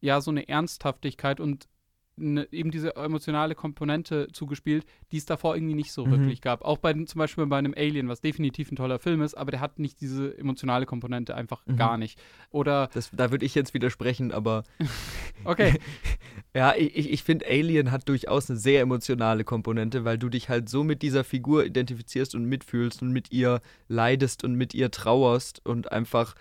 ja, so eine Ernsthaftigkeit und ne, eben diese emotionale Komponente zugespielt, die es davor irgendwie nicht so Mhm. wirklich gab. Auch bei zum Beispiel bei einem Alien, was definitiv ein toller Film ist, aber der hat nicht diese emotionale Komponente einfach Mhm. gar nicht. Oder, Das, da würde ich jetzt widersprechen, aber okay, ja, ich, ich- ich finde, Alien hat durchaus eine sehr emotionale Komponente, weil du dich halt so mit dieser Figur identifizierst und mitfühlst und mit ihr leidest und mit ihr trauerst und einfach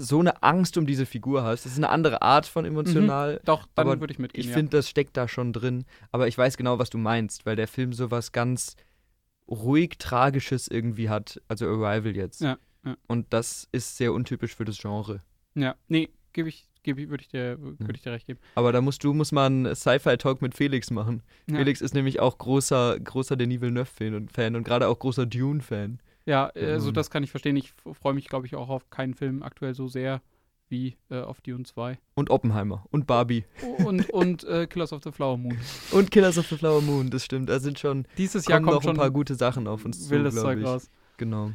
so eine Angst um diese Figur hast. Das ist eine andere Art von emotional. Doch, dann würde ich mitgehen. Ich ja. finde, das steckt da schon drin. Aber ich weiß genau, was du meinst, weil der Film sowas ganz ruhig Tragisches irgendwie hat. Also Arrival jetzt. Ja, ja. Und das ist sehr untypisch für das Genre. Ja, nee, gebe ich, gebe ich, würde ich dir, würde ich dir recht geben. Aber da musst du musst mal einen Sci-Fi-Talk mit Felix machen. Ja, Felix ist nämlich auch großer, großer Denis Villeneuve-Fan und, Fan und gerade auch großer Dune-Fan. Ja also Mhm. das kann ich verstehen. Ich freue mich, glaube ich, auch auf keinen Film aktuell so sehr wie äh, auf Dune 2. Und Oppenheimer und Barbie. Und, und äh, Killers of the Flower Moon. Und Killers of the Flower Moon, das stimmt. Da sind schon Dieses Jahr kommen noch schon ein paar gute Sachen auf uns zu, wildes Zeug ich. raus. Genau.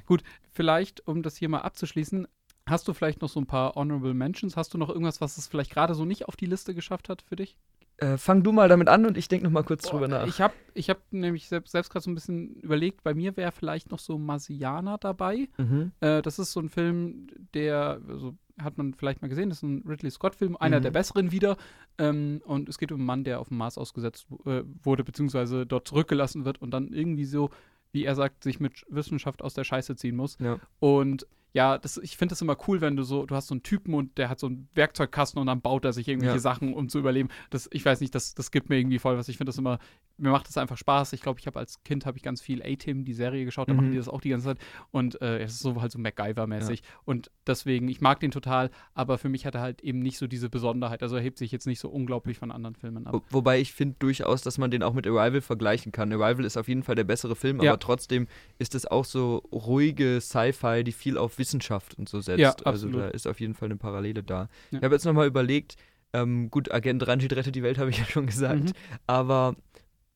Vielleicht, um das hier mal abzuschließen, hast du vielleicht noch so ein paar Honorable Mentions? Hast du noch irgendwas, was es vielleicht gerade so nicht auf die Liste geschafft hat für dich? Äh, fang du mal damit an und ich denke noch mal kurz drüber Boah, nach. Ich habe ich hab nämlich selbst, selbst gerade so ein bisschen überlegt, bei mir wäre vielleicht noch so Marsianer dabei. mhm. Äh, das ist so ein Film, der, also hat man vielleicht mal gesehen, das ist ein Ridley Scott-Film, einer Mhm. der besseren wieder. Ähm, und es geht um einen Mann, der auf dem Mars ausgesetzt äh, wurde, beziehungsweise dort zurückgelassen wird und dann irgendwie so, wie er sagt, sich mit Wissenschaft aus der Scheiße ziehen muss. Ja. Und ja, das, ich finde das immer cool, wenn du so, du hast so einen Typen und der hat so einen Werkzeugkasten und dann baut er sich irgendwelche Ja. Sachen, um zu überleben. Das, ich weiß nicht, das, das gibt mir irgendwie voll was. Ich finde das immer, mir macht das einfach Spaß. Ich glaube, ich habe als Kind habe ich ganz viel A-Team, die Serie geschaut, da Mhm. machen die das auch die ganze Zeit. Und äh, es ist so halt so MacGyver-mäßig. Und deswegen, ich mag den total, aber für mich hat er halt eben nicht so diese Besonderheit. Also er hebt sich jetzt nicht so unglaublich von anderen Filmen ab. Wo, wobei ich finde durchaus, dass man den auch mit Arrival vergleichen kann. Arrival ist auf jeden Fall der bessere Film, Ja. aber trotzdem ist es auch so ruhige Sci-Fi, die viel auf Wissenschaft und so setzt. Ja, also da ist auf jeden Fall eine Parallele da. Ja. Ich habe jetzt nochmal überlegt, ähm, gut, Agent Ranjit rettet die Welt, habe ich ja schon gesagt, Mhm. aber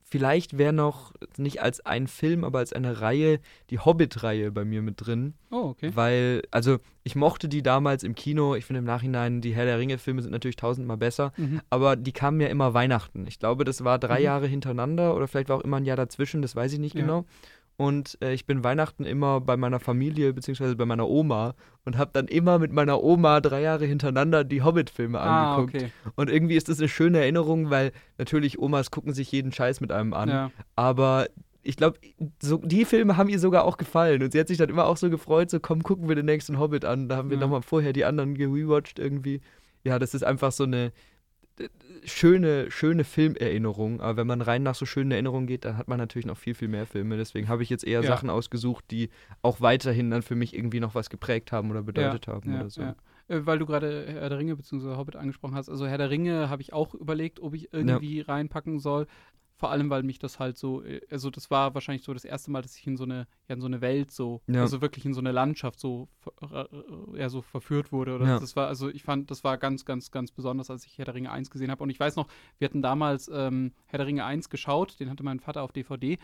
vielleicht wäre noch nicht als ein Film, aber als eine Reihe die Hobbit-Reihe bei mir mit drin. Oh, okay. Weil, also ich mochte die damals im Kino. Ich finde im Nachhinein, die Herr der Ringe-Filme sind natürlich tausendmal besser. Mhm. Aber die kamen ja immer Weihnachten. Ich glaube, das war drei Mhm. Jahre hintereinander oder vielleicht war auch immer ein Jahr dazwischen, das weiß ich nicht Ja. genau. Und äh, ich bin Weihnachten immer bei meiner Familie beziehungsweise bei meiner Oma und habe dann immer mit meiner Oma drei Jahre hintereinander die Hobbit-Filme Ah, angeguckt. okay. Und irgendwie ist das eine schöne Erinnerung, weil natürlich Omas gucken sich jeden Scheiß mit einem an. Ja. Aber ich glaube, so, die Filme haben ihr sogar auch gefallen. Und sie hat sich dann immer auch so gefreut, so komm, gucken wir den nächsten Hobbit an. Da haben wir Ja. nochmal vorher die anderen gerewatcht irgendwie. Ja, das ist einfach so eine schöne, schöne Filmerinnerung. Aber wenn man rein nach so schönen Erinnerungen geht, dann hat man natürlich noch viel, viel mehr Filme. Deswegen habe ich jetzt eher Ja. Sachen ausgesucht, die auch weiterhin dann für mich irgendwie noch was geprägt haben oder bedeutet haben ja, oder so. ja. Äh, Weil du gerade Herr der Ringe bzw. Hobbit angesprochen hast. Also Herr der Ringe habe ich auch überlegt, ob ich irgendwie reinpacken soll. Vor allem, weil mich das halt so, äh, also das war wahrscheinlich so das erste Mal, dass ich in so eine, ja, in so eine Welt so, Ja. also wirklich in so eine Landschaft so, ver- äh, ja, so verführt wurde. Oder Ja. das war, also ich fand, das war ganz, ganz, ganz besonders, als ich Herr der Ringe 1 gesehen habe. Und ich weiß noch, wir hatten damals ähm, Herr der Ringe 1 geschaut, den hatte mein Vater auf DVD.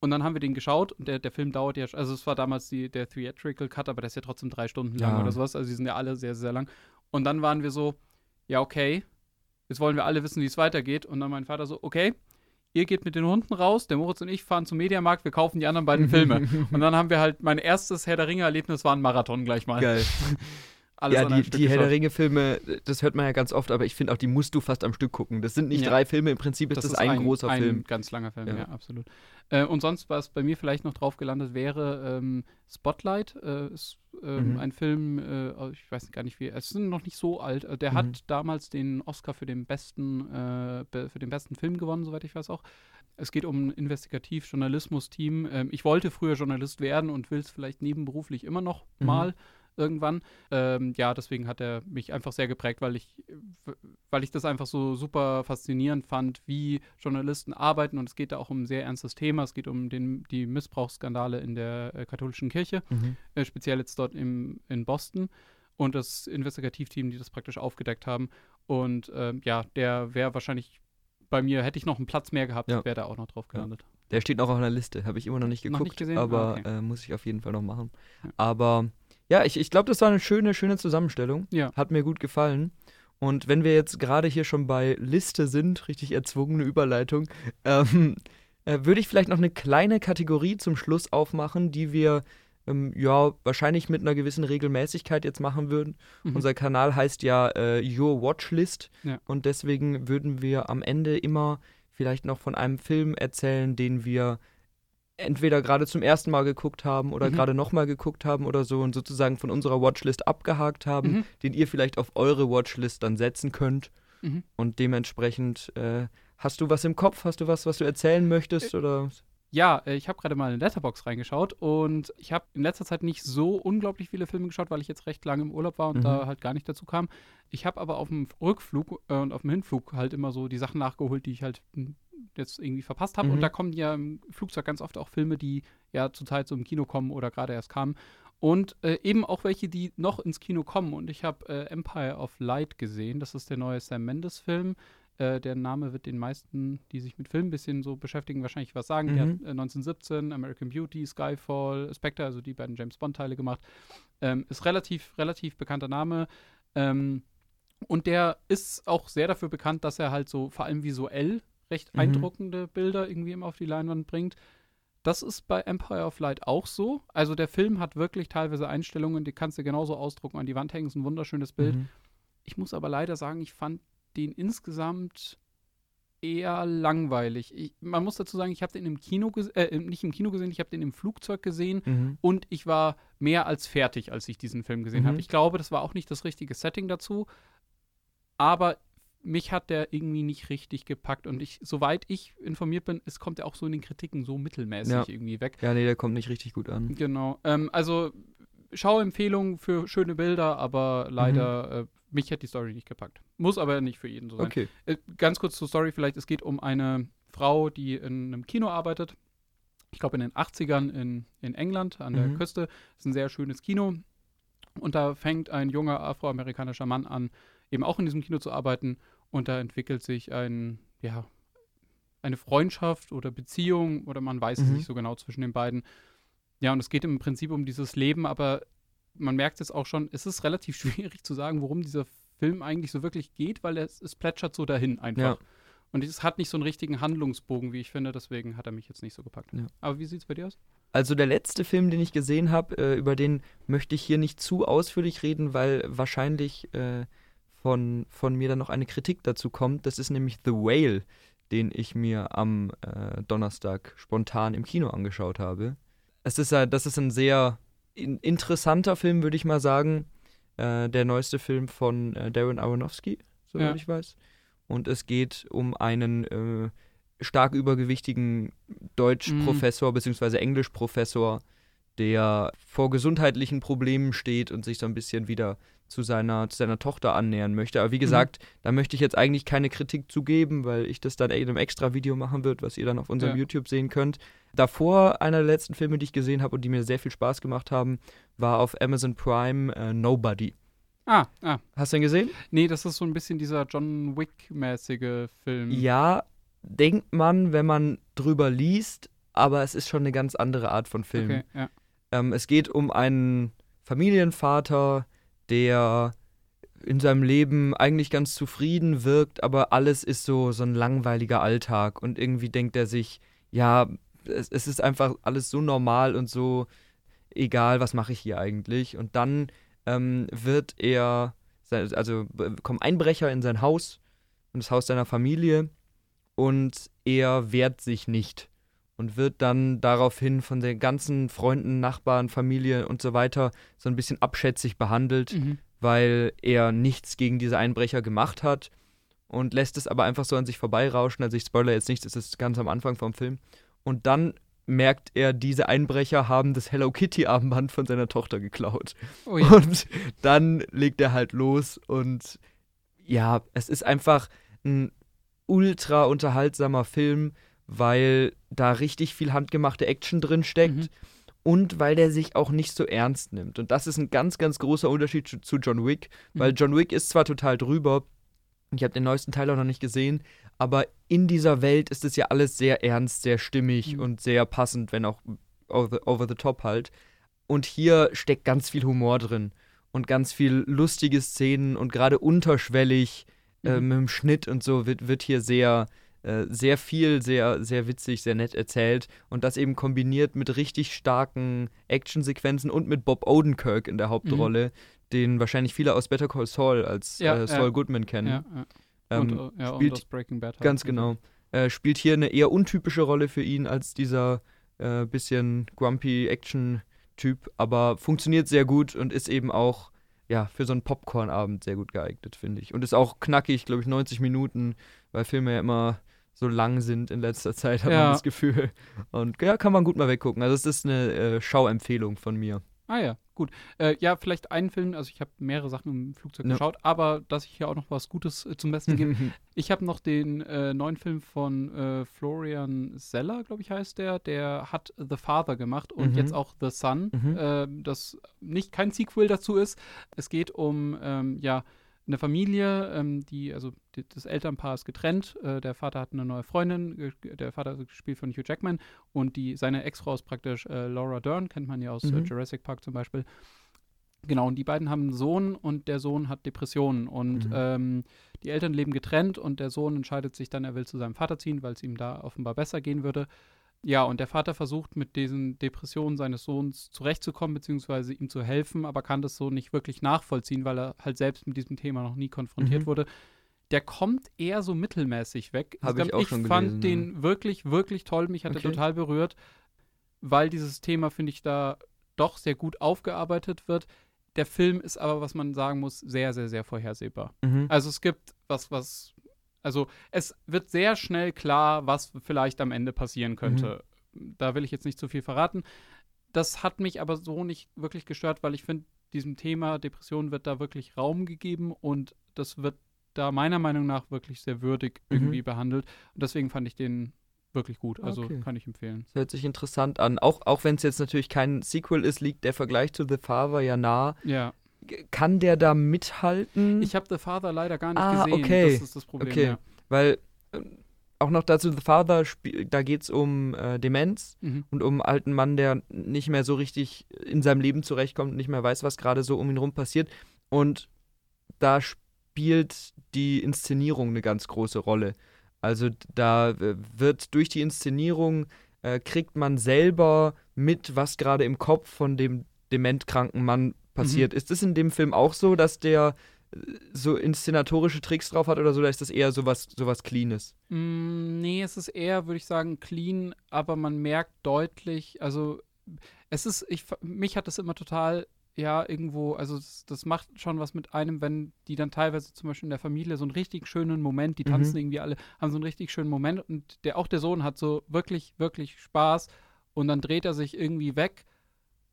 Und dann haben wir den geschaut und der, der Film dauert ja, also es war damals die, der Theatrical Cut, aber der ist ja trotzdem drei Stunden lang Ja. oder sowas. Also die sind ja alle sehr, sehr lang. Und dann waren wir so, ja, okay, jetzt wollen wir alle wissen, wie es weitergeht. Und dann mein Vater so, okay, ihr geht mit den Hunden raus, der Moritz und ich fahren zum Mediamarkt, wir kaufen die anderen beiden Filme. Und dann haben wir halt, mein erstes Herr der Ringe-Erlebnis war ein Marathon gleich mal. Geil. alles ja, die, die Herr der. Ringe-Filme, das hört man ja ganz oft, aber ich finde auch, die musst du fast am Stück gucken. Das sind nicht Ja. drei Filme, im Prinzip ist das, ein, großer ein Film. ganz langer Film, Ja. ja, absolut. Äh, und sonst, was bei mir vielleicht noch drauf gelandet wäre, ähm, Spotlight äh, ist ähm, Mhm. ein Film, äh, oh, ich weiß gar nicht wie, es ist noch nicht so alt. Äh, Der Mhm. hat damals den Oscar für den besten, äh, für den besten Film gewonnen, soweit ich weiß auch. Es geht um ein Investigativ-Journalismus-Team. Ähm, ich wollte früher Journalist werden und will es vielleicht nebenberuflich immer noch Mhm. mal irgendwann. Ähm, ja, deswegen hat er mich einfach sehr geprägt, weil ich, weil ich das einfach so super faszinierend fand, wie Journalisten arbeiten. Und es geht da auch um ein sehr ernstes Thema. Es geht um den, die Missbrauchsskandale in der äh, katholischen Kirche, Mhm. äh, speziell jetzt dort im, in Boston. Und das Investigativteam, die das praktisch aufgedeckt haben. Und ähm, ja, der wäre wahrscheinlich bei mir, hätte ich noch einen Platz mehr gehabt, Ja. wäre da auch noch drauf Ja. gelandet. Der steht noch auf einer Liste, habe ich immer noch nicht Noch geguckt, nicht gesehen? aber Ah, okay. äh, muss ich auf jeden Fall noch machen. Ja. Aber ja, ich, ich glaube, das war eine schöne, schöne Zusammenstellung. Ja. Hat mir gut gefallen. Und wenn wir jetzt gerade hier schon bei Liste sind, richtig erzwungene Überleitung, ähm, äh, würde ich vielleicht noch eine kleine Kategorie zum Schluss aufmachen, die wir ähm, ja wahrscheinlich mit einer gewissen Regelmäßigkeit jetzt machen würden. Mhm. Unser Kanal heißt ja äh, Your Watchlist Ja. und deswegen würden wir am Ende immer vielleicht noch von einem Film erzählen, den wir entweder gerade zum ersten Mal geguckt haben oder Mhm. gerade nochmal geguckt haben oder so und sozusagen von unserer Watchlist abgehakt haben, Mhm. den ihr vielleicht auf eure Watchlist dann setzen könnt. Mhm. Und dementsprechend äh, hast du was im Kopf? Hast du was, was du erzählen möchtest? Oder? Ja, äh, ich habe gerade mal in Letterbox reingeschaut und ich habe in letzter Zeit nicht so unglaublich viele Filme geschaut, weil ich jetzt recht lange im Urlaub war und Mhm. da halt gar nicht dazu kam. Ich habe aber auf dem Rückflug äh, und auf dem Hinflug halt immer so die Sachen nachgeholt, die ich halt hm, jetzt irgendwie verpasst habe. Mhm. Und da kommen ja im Flugzeug ganz oft auch Filme, die ja zurzeit so im Kino kommen oder gerade erst kamen. Und äh, eben auch welche, die noch ins Kino kommen. Und ich habe äh, Empire of Light gesehen. Das ist der neue Sam Mendes-Film. Äh, der Name wird den meisten, die sich mit Film ein bisschen so beschäftigen, wahrscheinlich was sagen. Der Mhm. hat äh, 1917 American Beauty, Skyfall, Spectre, also die beiden James Bond-Teile gemacht. Ähm, ist relativ, relativ bekannter Name. Ähm, und der ist auch sehr dafür bekannt, dass er halt so vor allem visuell recht Mhm. eindruckende Bilder irgendwie immer auf die Leinwand bringt. Das ist bei Empire of Light auch so. Also der Film hat wirklich teilweise Einstellungen, die kannst du genauso ausdrucken, an die Wand hängen, ist ein wunderschönes Bild. Mhm. Ich muss aber leider sagen, ich fand den insgesamt eher langweilig. Ich, man muss dazu sagen, ich habe den im Kino, äh, nicht im Kino gesehen, ich habe den im Flugzeug gesehen Mhm. und ich war mehr als fertig, als ich diesen Film gesehen Mhm. habe. Ich glaube, das war auch nicht das richtige Setting dazu, aber mich hat der irgendwie nicht richtig gepackt und ich, soweit ich informiert bin, es kommt ja auch so in den Kritiken so mittelmäßig Ja. irgendwie weg. Ja, nee, der kommt nicht richtig gut an. Genau. Ähm, also Schauempfehlung für schöne Bilder, aber leider, äh, mich hat die Story nicht gepackt. Muss aber nicht für jeden so sein. Okay. Äh, ganz kurz zur Story vielleicht. Es geht um eine Frau, die in einem Kino arbeitet. Ich glaube in den 80ern in, in England an der Mhm. Küste. Das ist ein sehr schönes Kino. Und da fängt ein junger afroamerikanischer Mann an, eben auch in diesem Kino zu arbeiten. Und da entwickelt sich ein, ja, eine Freundschaft oder Beziehung oder man weiß es Mhm. nicht so genau zwischen den beiden. Ja, und es geht im Prinzip um dieses Leben, aber man merkt jetzt auch schon, es ist relativ schwierig zu sagen, worum dieser Film eigentlich so wirklich geht, weil es, es plätschert so dahin einfach. Ja. Und es hat nicht so einen richtigen Handlungsbogen, wie ich finde, deswegen hat er mich jetzt nicht so gepackt. Ja. Aber wie sieht es bei dir aus? Also der letzte Film, den ich gesehen habe, äh, über den möchte ich hier nicht zu ausführlich reden, weil wahrscheinlich äh, von, von mir dann noch eine Kritik dazu kommt. Das ist nämlich The Whale, den ich mir am äh, Donnerstag spontan im Kino angeschaut habe. Es ist, äh, das ist ein sehr in interessanter Film, würde ich mal sagen. Äh, der neueste Film von äh, Darren Aronofsky, soweit Ja. ich weiß. Und es geht um einen äh, stark übergewichtigen Deutschprofessor bzw. Englischprofessor, der vor gesundheitlichen Problemen steht und sich so ein bisschen wieder zu seiner, zu seiner Tochter annähern möchte. Aber wie gesagt, da möchte ich jetzt eigentlich keine Kritik zu geben, weil ich das dann in einem extra Video machen wird, was ihr dann auf unserem Ja. YouTube sehen könnt. Davor, einer der letzten Filme, die ich gesehen habe und die mir sehr viel Spaß gemacht haben, war auf Amazon Prime äh, Nobody. Ah, ah. Hast du den gesehen? Nee, das ist so ein bisschen dieser John Wick-mäßige Film. Ja, denkt man, wenn man drüber liest, aber es ist schon eine ganz andere Art von Film. Okay, ja. Ähm, es geht um einen Familienvater, der in seinem Leben eigentlich ganz zufrieden wirkt, aber alles ist so, so ein langweiliger Alltag und irgendwie denkt er sich, ja, es, es ist einfach alles so normal und so egal, was mache ich hier eigentlich? Und dann ähm, wird er, also kommen Einbrecher in sein Haus, in das Haus seiner Familie und er wehrt sich nicht und wird dann daraufhin von den ganzen Freunden, Nachbarn, Familie und so weiter so ein bisschen abschätzig behandelt, mhm. weil er nichts gegen diese Einbrecher gemacht hat und lässt es aber einfach so an sich vorbeirauschen. Also ich spoilere jetzt nichts, es ist ganz am Anfang vom Film. Und dann merkt er, diese Einbrecher haben das Hello Kitty Armband von seiner Tochter geklaut. Oh ja. Und dann legt er halt los und ja, es ist einfach ein ultra unterhaltsamer Film, weil da richtig viel handgemachte Action drin steckt. Mhm. Und weil der sich auch nicht so ernst nimmt. Und das ist ein ganz, ganz großer Unterschied zu, zu John Wick. Mhm. Weil John Wick ist zwar total drüber, ich habe den neuesten Teil auch noch nicht gesehen, aber in dieser Welt ist es ja alles sehr ernst, sehr stimmig mhm. und sehr passend, wenn auch over, over the top halt. Und hier steckt ganz viel Humor drin und ganz viel lustige Szenen und gerade unterschwellig äh, mhm. mit dem Schnitt und so wird, wird hier sehr, äh, sehr viel, sehr, sehr witzig, sehr nett erzählt. Und das eben kombiniert mit richtig starken Actionsequenzen und mit Bob Odenkirk in der Hauptrolle, mhm. den wahrscheinlich viele aus Better Call Saul als ja, äh, Saul ja. Goodman kennen. Ja, ähm, und, äh, ja, spielt, und Breaking Bad. Halt. Ganz genau. Äh, spielt hier eine eher untypische Rolle für ihn als dieser äh, bisschen grumpy Action-Typ, aber funktioniert sehr gut und ist eben auch ja, für so einen Popcorn-Abend sehr gut geeignet, finde ich. Und ist auch knackig, glaube ich, 90 Minuten, weil Filme ja immer so lang sind in letzter Zeit, hat ja. man das Gefühl. Und ja, kann man gut mal weggucken. Also es ist eine äh, Schauempfehlung von mir. Ah ja, gut. Äh, ja, vielleicht einen Film, also ich habe mehrere Sachen im Flugzeug ja. geschaut, aber dass ich hier auch noch was Gutes äh, zum Besten gebe. ich habe noch den äh, neuen Film von äh, Florian Seller, glaube ich heißt der, der hat The Father gemacht und mhm. jetzt auch The Son, mhm. Ähm, das nicht kein Sequel dazu ist. Es geht um, ähm, ja, eine Familie, ähm, die, also die, das Elternpaar ist getrennt, äh, der Vater hat eine neue Freundin, der Vater ist gespielt von Hugh Jackman und die, seine Ex-Frau ist praktisch äh, Laura Dern, kennt man ja aus äh, mhm. Jurassic Park zum Beispiel. Genau, und die beiden haben einen Sohn und der Sohn hat Depressionen und mhm. ähm, die Eltern leben getrennt und der Sohn entscheidet sich dann, er will zu seinem Vater ziehen, weil es ihm da offenbar besser gehen würde. Ja, und der Vater versucht mit diesen Depressionen seines Sohns zurechtzukommen, beziehungsweise ihm zu helfen, aber kann das so nicht wirklich nachvollziehen, weil er halt selbst mit diesem Thema noch nie konfrontiert mhm. wurde. Der kommt eher so mittelmäßig weg. Habe ich, ich, ich schon fand gelesen, den ja. wirklich, wirklich toll. Mich hat okay. er total berührt, weil dieses Thema, finde ich, da doch sehr gut aufgearbeitet wird. Der Film ist aber, was man sagen muss, sehr, sehr, sehr vorhersehbar. Mhm. Also es gibt was, was also es wird sehr schnell klar, was vielleicht am Ende passieren könnte. Mhm. Da will ich jetzt nicht zu viel verraten. Das hat mich aber so nicht wirklich gestört, weil ich finde, diesem Thema Depression wird da wirklich Raum gegeben und das wird da meiner Meinung nach wirklich sehr würdig mhm. irgendwie behandelt. Und deswegen fand ich den wirklich gut. Also okay. kann ich empfehlen. Das hört sich interessant an. Auch, auch wenn es jetzt natürlich kein Sequel ist, liegt der Vergleich zu The Father ja nah. Ja. Kann der da mithalten? Ich habe The Father leider gar nicht ah, gesehen. Okay. Das ist das Problem. Okay. Ja. Weil äh, auch noch dazu The Father, da geht es um äh, Demenz mhm. und um einen alten Mann, der nicht mehr so richtig in seinem Leben zurechtkommt und nicht mehr weiß, was gerade so um ihn rum passiert. Und da spielt die Inszenierung eine ganz große Rolle. Also da wird durch die Inszenierung äh, kriegt man selber mit, was gerade im Kopf von dem dementkranken Mann passiert. Mhm. Ist es in dem Film auch so, dass der äh, so inszenatorische Tricks drauf hat oder so, oder ist das eher sowas, sowas Cleanes? Mm, nee, es ist eher, würde ich sagen, clean, aber man merkt deutlich, also es ist, ich, mich hat das immer total, ja, irgendwo, also das, das, macht schon was mit einem, wenn die dann teilweise zum Beispiel in der Familie so einen richtig schönen Moment, die tanzen mhm. irgendwie alle, haben so einen richtig schönen Moment und der, auch der Sohn hat so wirklich, wirklich Spaß und dann dreht er sich irgendwie weg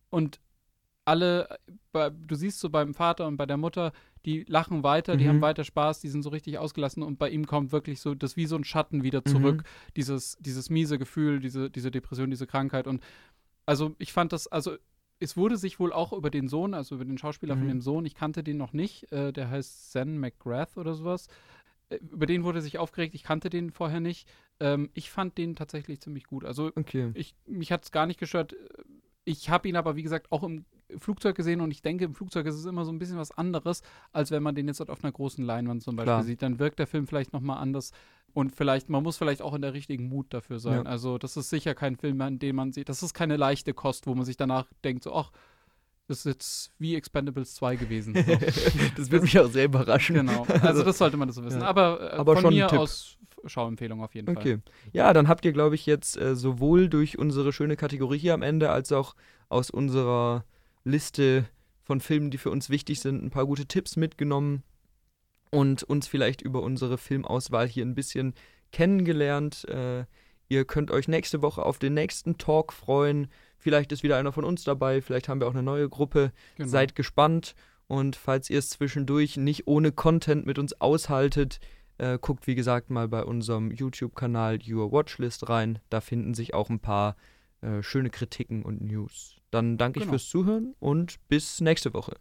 und alle, du siehst so beim Vater und bei der Mutter, die lachen weiter, mhm. die haben weiter Spaß, die sind so richtig ausgelassen und bei ihm kommt wirklich so das wie so ein Schatten wieder zurück, mhm. dieses, dieses miese Gefühl, diese, diese Depression, diese Krankheit und also ich fand das, also es wurde sich wohl auch über den Sohn, also über den Schauspieler mhm. von dem Sohn, ich kannte den noch nicht, äh, der heißt Zen McGrath oder sowas, äh, über den wurde sich aufgeregt, ich kannte den vorher nicht. Ähm, ich fand den tatsächlich ziemlich gut. Also okay. ich, mich hat es gar nicht gestört. Ich habe ihn aber, wie gesagt, auch im Flugzeug gesehen und ich denke, im Flugzeug ist es immer so ein bisschen was anderes, als wenn man den jetzt auf einer großen Leinwand zum Beispiel Klar. sieht. Dann wirkt der Film vielleicht nochmal anders und vielleicht, man muss vielleicht auch in der richtigen Mut dafür sein. Ja. Also, das ist sicher kein Film, in dem man sieht, das ist keine leichte Kost, wo man sich danach denkt, so, ach, Das ist jetzt wie Expendables 2 gewesen. So. das würde mich auch sehr überraschen. Genau. Also das sollte man so wissen. Ja. Aber, äh, Aber von schon mir aus Schauempfehlung auf jeden Okay. Fall. Ja, dann habt ihr, glaube ich, jetzt äh, sowohl durch unsere schöne Kategorie hier am Ende als auch aus unserer Liste von Filmen, die für uns wichtig sind, ein paar gute Tipps mitgenommen und uns vielleicht über unsere Filmauswahl hier ein bisschen kennengelernt. Äh, ihr könnt euch nächste Woche auf den nächsten Talk freuen. Vielleicht ist wieder einer von uns dabei, vielleicht haben wir auch eine neue Gruppe. Genau. Seid gespannt und falls ihr es zwischendurch nicht ohne Content mit uns aushaltet, äh, guckt wie gesagt mal bei unserem YouTube-Kanal Your Watchlist rein. Da finden sich auch ein paar äh, schöne Kritiken und News. Dann danke ich Genau. fürs Zuhören und bis nächste Woche.